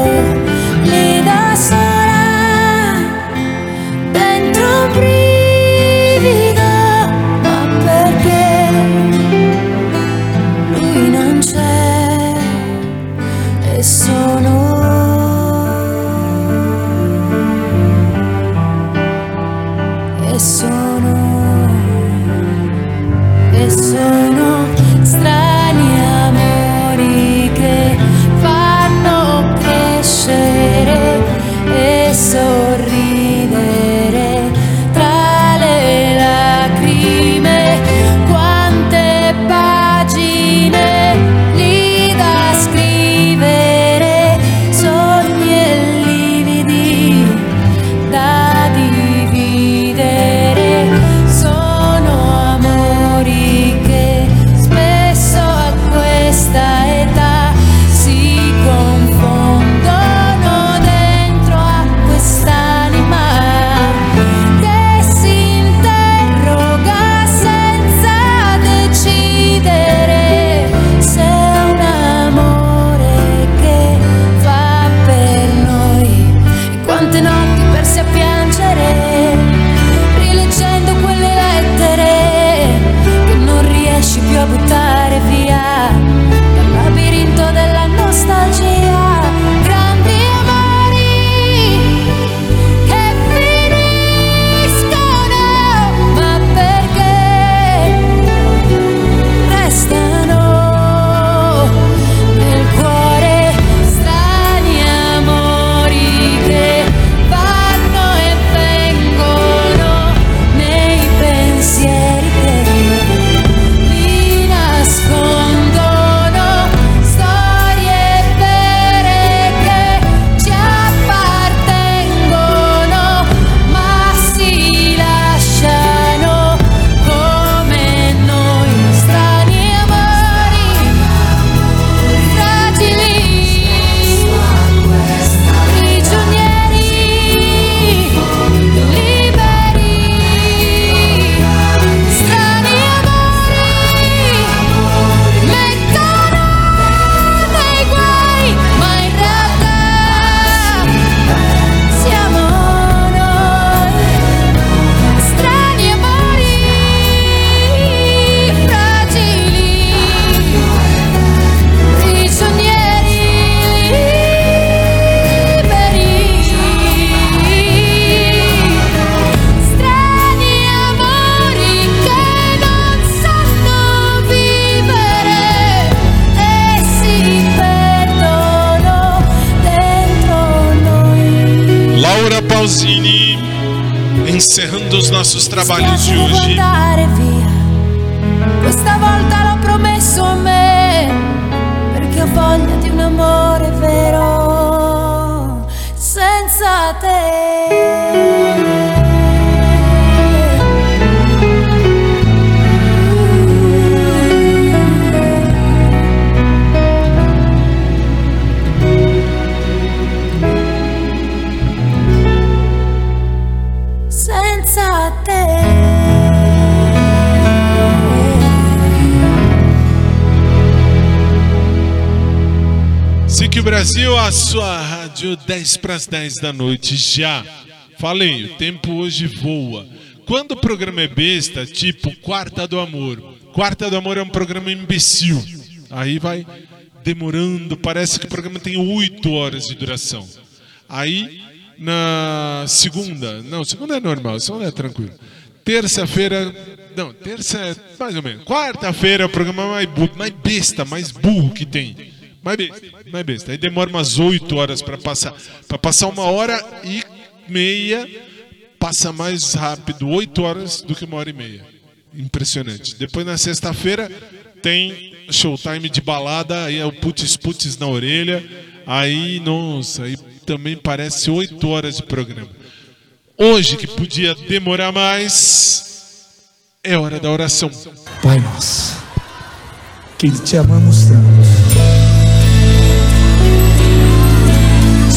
10 para as 10 da noite já. Falei, o tempo hoje voa. Quando o programa é besta, tipo Quarta do Amor. Quarta do Amor é um programa imbecil. Aí vai demorando, parece que o programa tem 8 horas de duração. Aí na segunda, não, segunda é normal, segunda é tranquilo. Terça-feira, não, terça é mais ou menos. Quarta-feira é o programa mais, mais besta, mais burro que tem. Mais besta, mais besta. Aí demora umas 8 horas para passar. Para passar uma hora e meia, passa mais rápido 8 horas do que uma hora e meia. Impressionante. Depois na sexta-feira tem showtime de balada, aí é o putz putz na orelha. Aí, nossa, aí também parece 8 horas de programa. Hoje, que podia demorar mais, é hora da oração. Pai nosso, que te amamos tanto.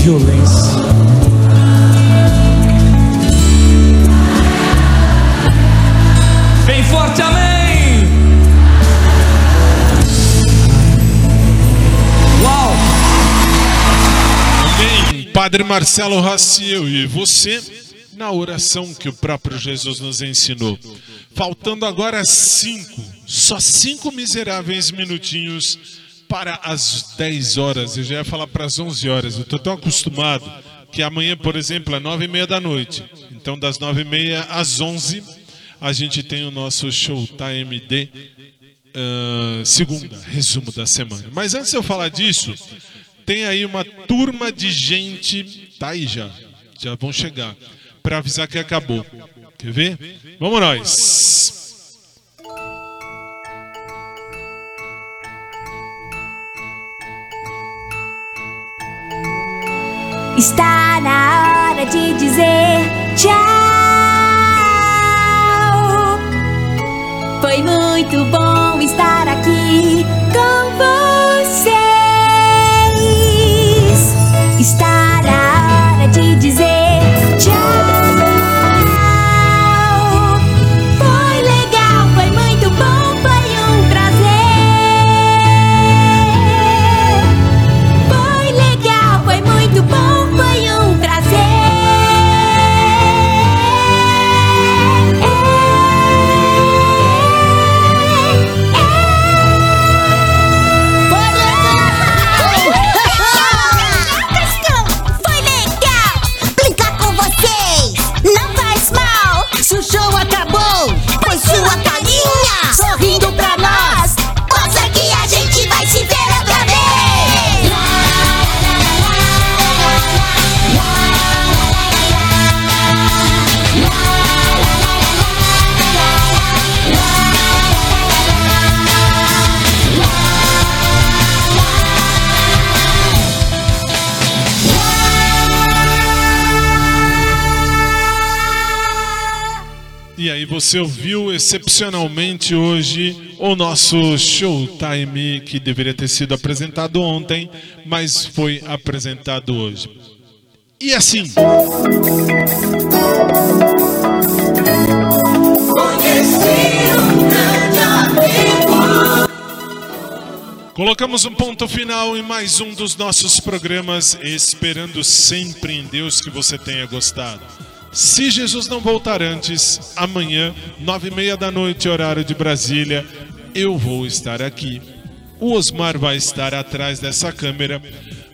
Violência. Bem forte, amém! Uau! Amém. Padre Marcelo Raciel e você na oração que o próprio Jesus nos ensinou. Faltando agora cinco, só cinco miseráveis minutinhos para as 10 horas. Eu já ia falar para as 11 horas. Eu estou tão acostumado que amanhã, por exemplo, é nove e meia da noite. Então, das nove e meia às 11, a gente tem o nosso Showtime de ah, segunda, resumo da semana. Mas antes de eu falar disso, tem aí uma turma de gente, tá aí já, já vão chegar, para avisar que acabou. Quer ver? Vamos nós. Está na hora de dizer tchau. Foi muito bom você ouviu excepcionalmente hoje o nosso Showtime que deveria ter sido apresentado ontem, mas foi apresentado hoje. E assim, colocamos um ponto final em mais um dos nossos programas, esperando sempre em Deus que você tenha gostado. Se Jesus não voltar antes, amanhã, nove e meia da noite, horário de Brasília, eu vou estar aqui. O Osmar vai estar atrás dessa câmera.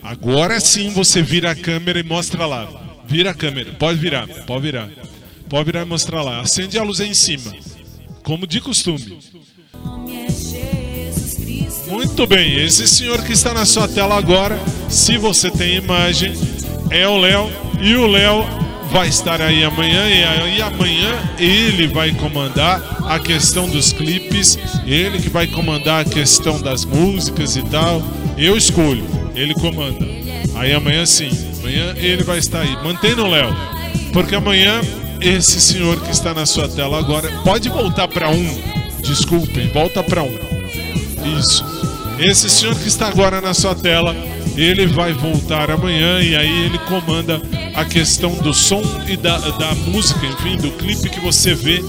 Agora sim você vira a câmera e mostra lá. Vira a câmera, pode virar, pode virar. Pode virar e mostrar lá. Acende a luz aí em cima, como de costume. Muito bem, esse senhor que está na sua tela agora, se você tem imagem, é o Léo e o Léo vai estar aí amanhã e aí amanhã ele vai comandar a questão dos clipes, ele que vai comandar a questão das músicas e tal. Eu escolho, ele comanda. Aí amanhã sim, amanhã ele vai estar aí. Mantém no Léo, porque amanhã esse senhor que está na sua tela agora pode voltar para um. Desculpem, volta para um. Isso. Esse senhor que está agora na sua tela, ele vai voltar amanhã e aí ele comanda a questão do som e da, da música, enfim, do clipe que você vê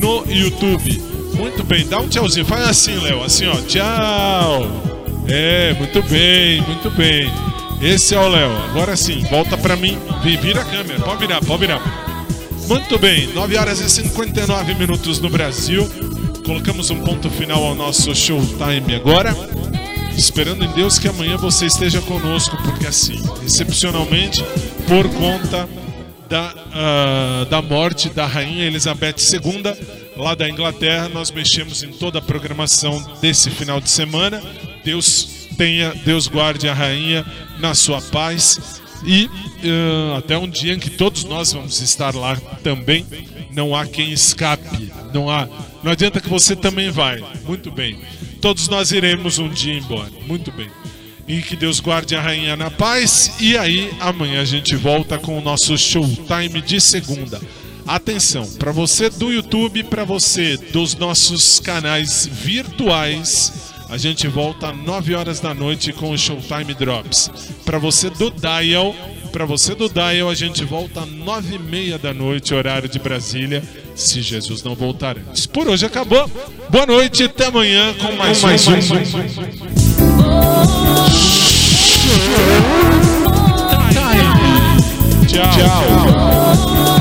no YouTube. Muito bem, dá um tchauzinho, faz assim, Léo, assim, ó, tchau. É, muito bem, muito bem. Esse é o Léo. Agora sim, volta pra mim, Vi- vira a câmera, pode virar, pode virar. Muito bem, 9 horas e 59 minutos no Brasil. Colocamos um ponto final ao nosso showtime agora. Esperando em Deus que amanhã você esteja conosco, porque assim, excepcionalmente, por conta da, ah, da morte da Rainha Elizabeth II, lá da Inglaterra, nós mexemos em toda a programação desse final de semana. Deus tenha, Deus guarde a Rainha na sua paz e ah, até um dia em que todos nós vamos estar lá também. Não há quem escape, não há. Não adianta que você também vai. Muito bem todos nós iremos um dia embora. Muito bem. E que Deus guarde a rainha na paz. E aí, amanhã a gente volta com o nosso showtime de segunda. Atenção, para você do YouTube, para você dos nossos canais virtuais, a gente volta às 9 horas da noite com o Showtime Drops. Para você do Dial, para você do Dial, a gente volta às 9 e meia da noite, horário de Brasília se Jesus não voltar antes. Por hoje acabou. Boa noite, até amanhã com mais, com mais um. Mais um. Mais um. Tá mais um. Tchau. Tchau.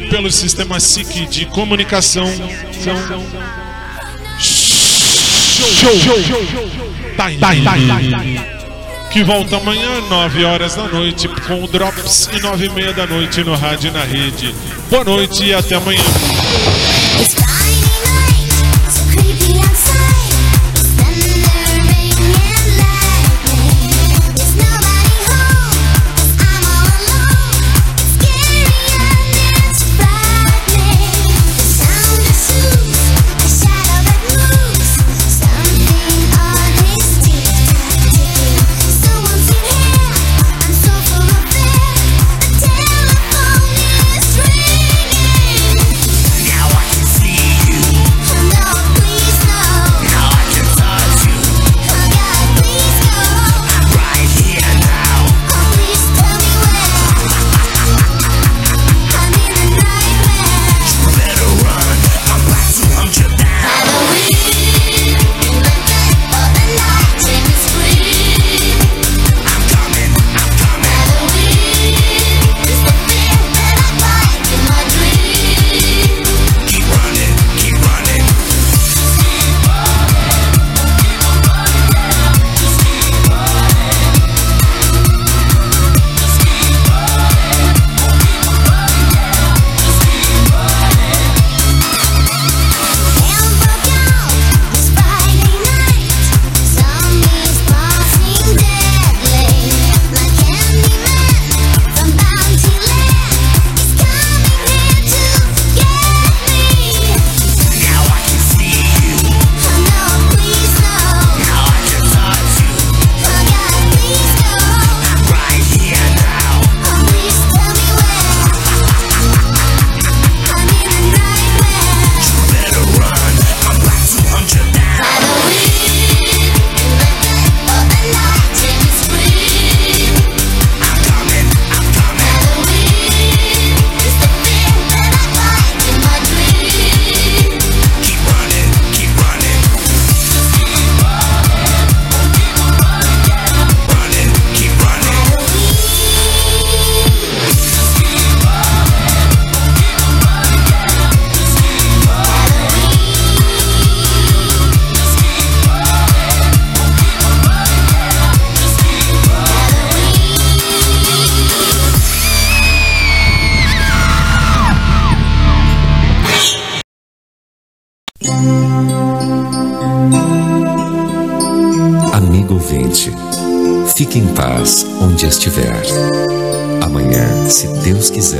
pelo sistema SIC de comunicação. Show, show, show, show. Que volta amanhã, 9 horas da noite, com o Drops e 9 e meia da noite no rádio e na rede. Boa noite e até amanhã. paz onde estiver. Amanhã, se Deus quiser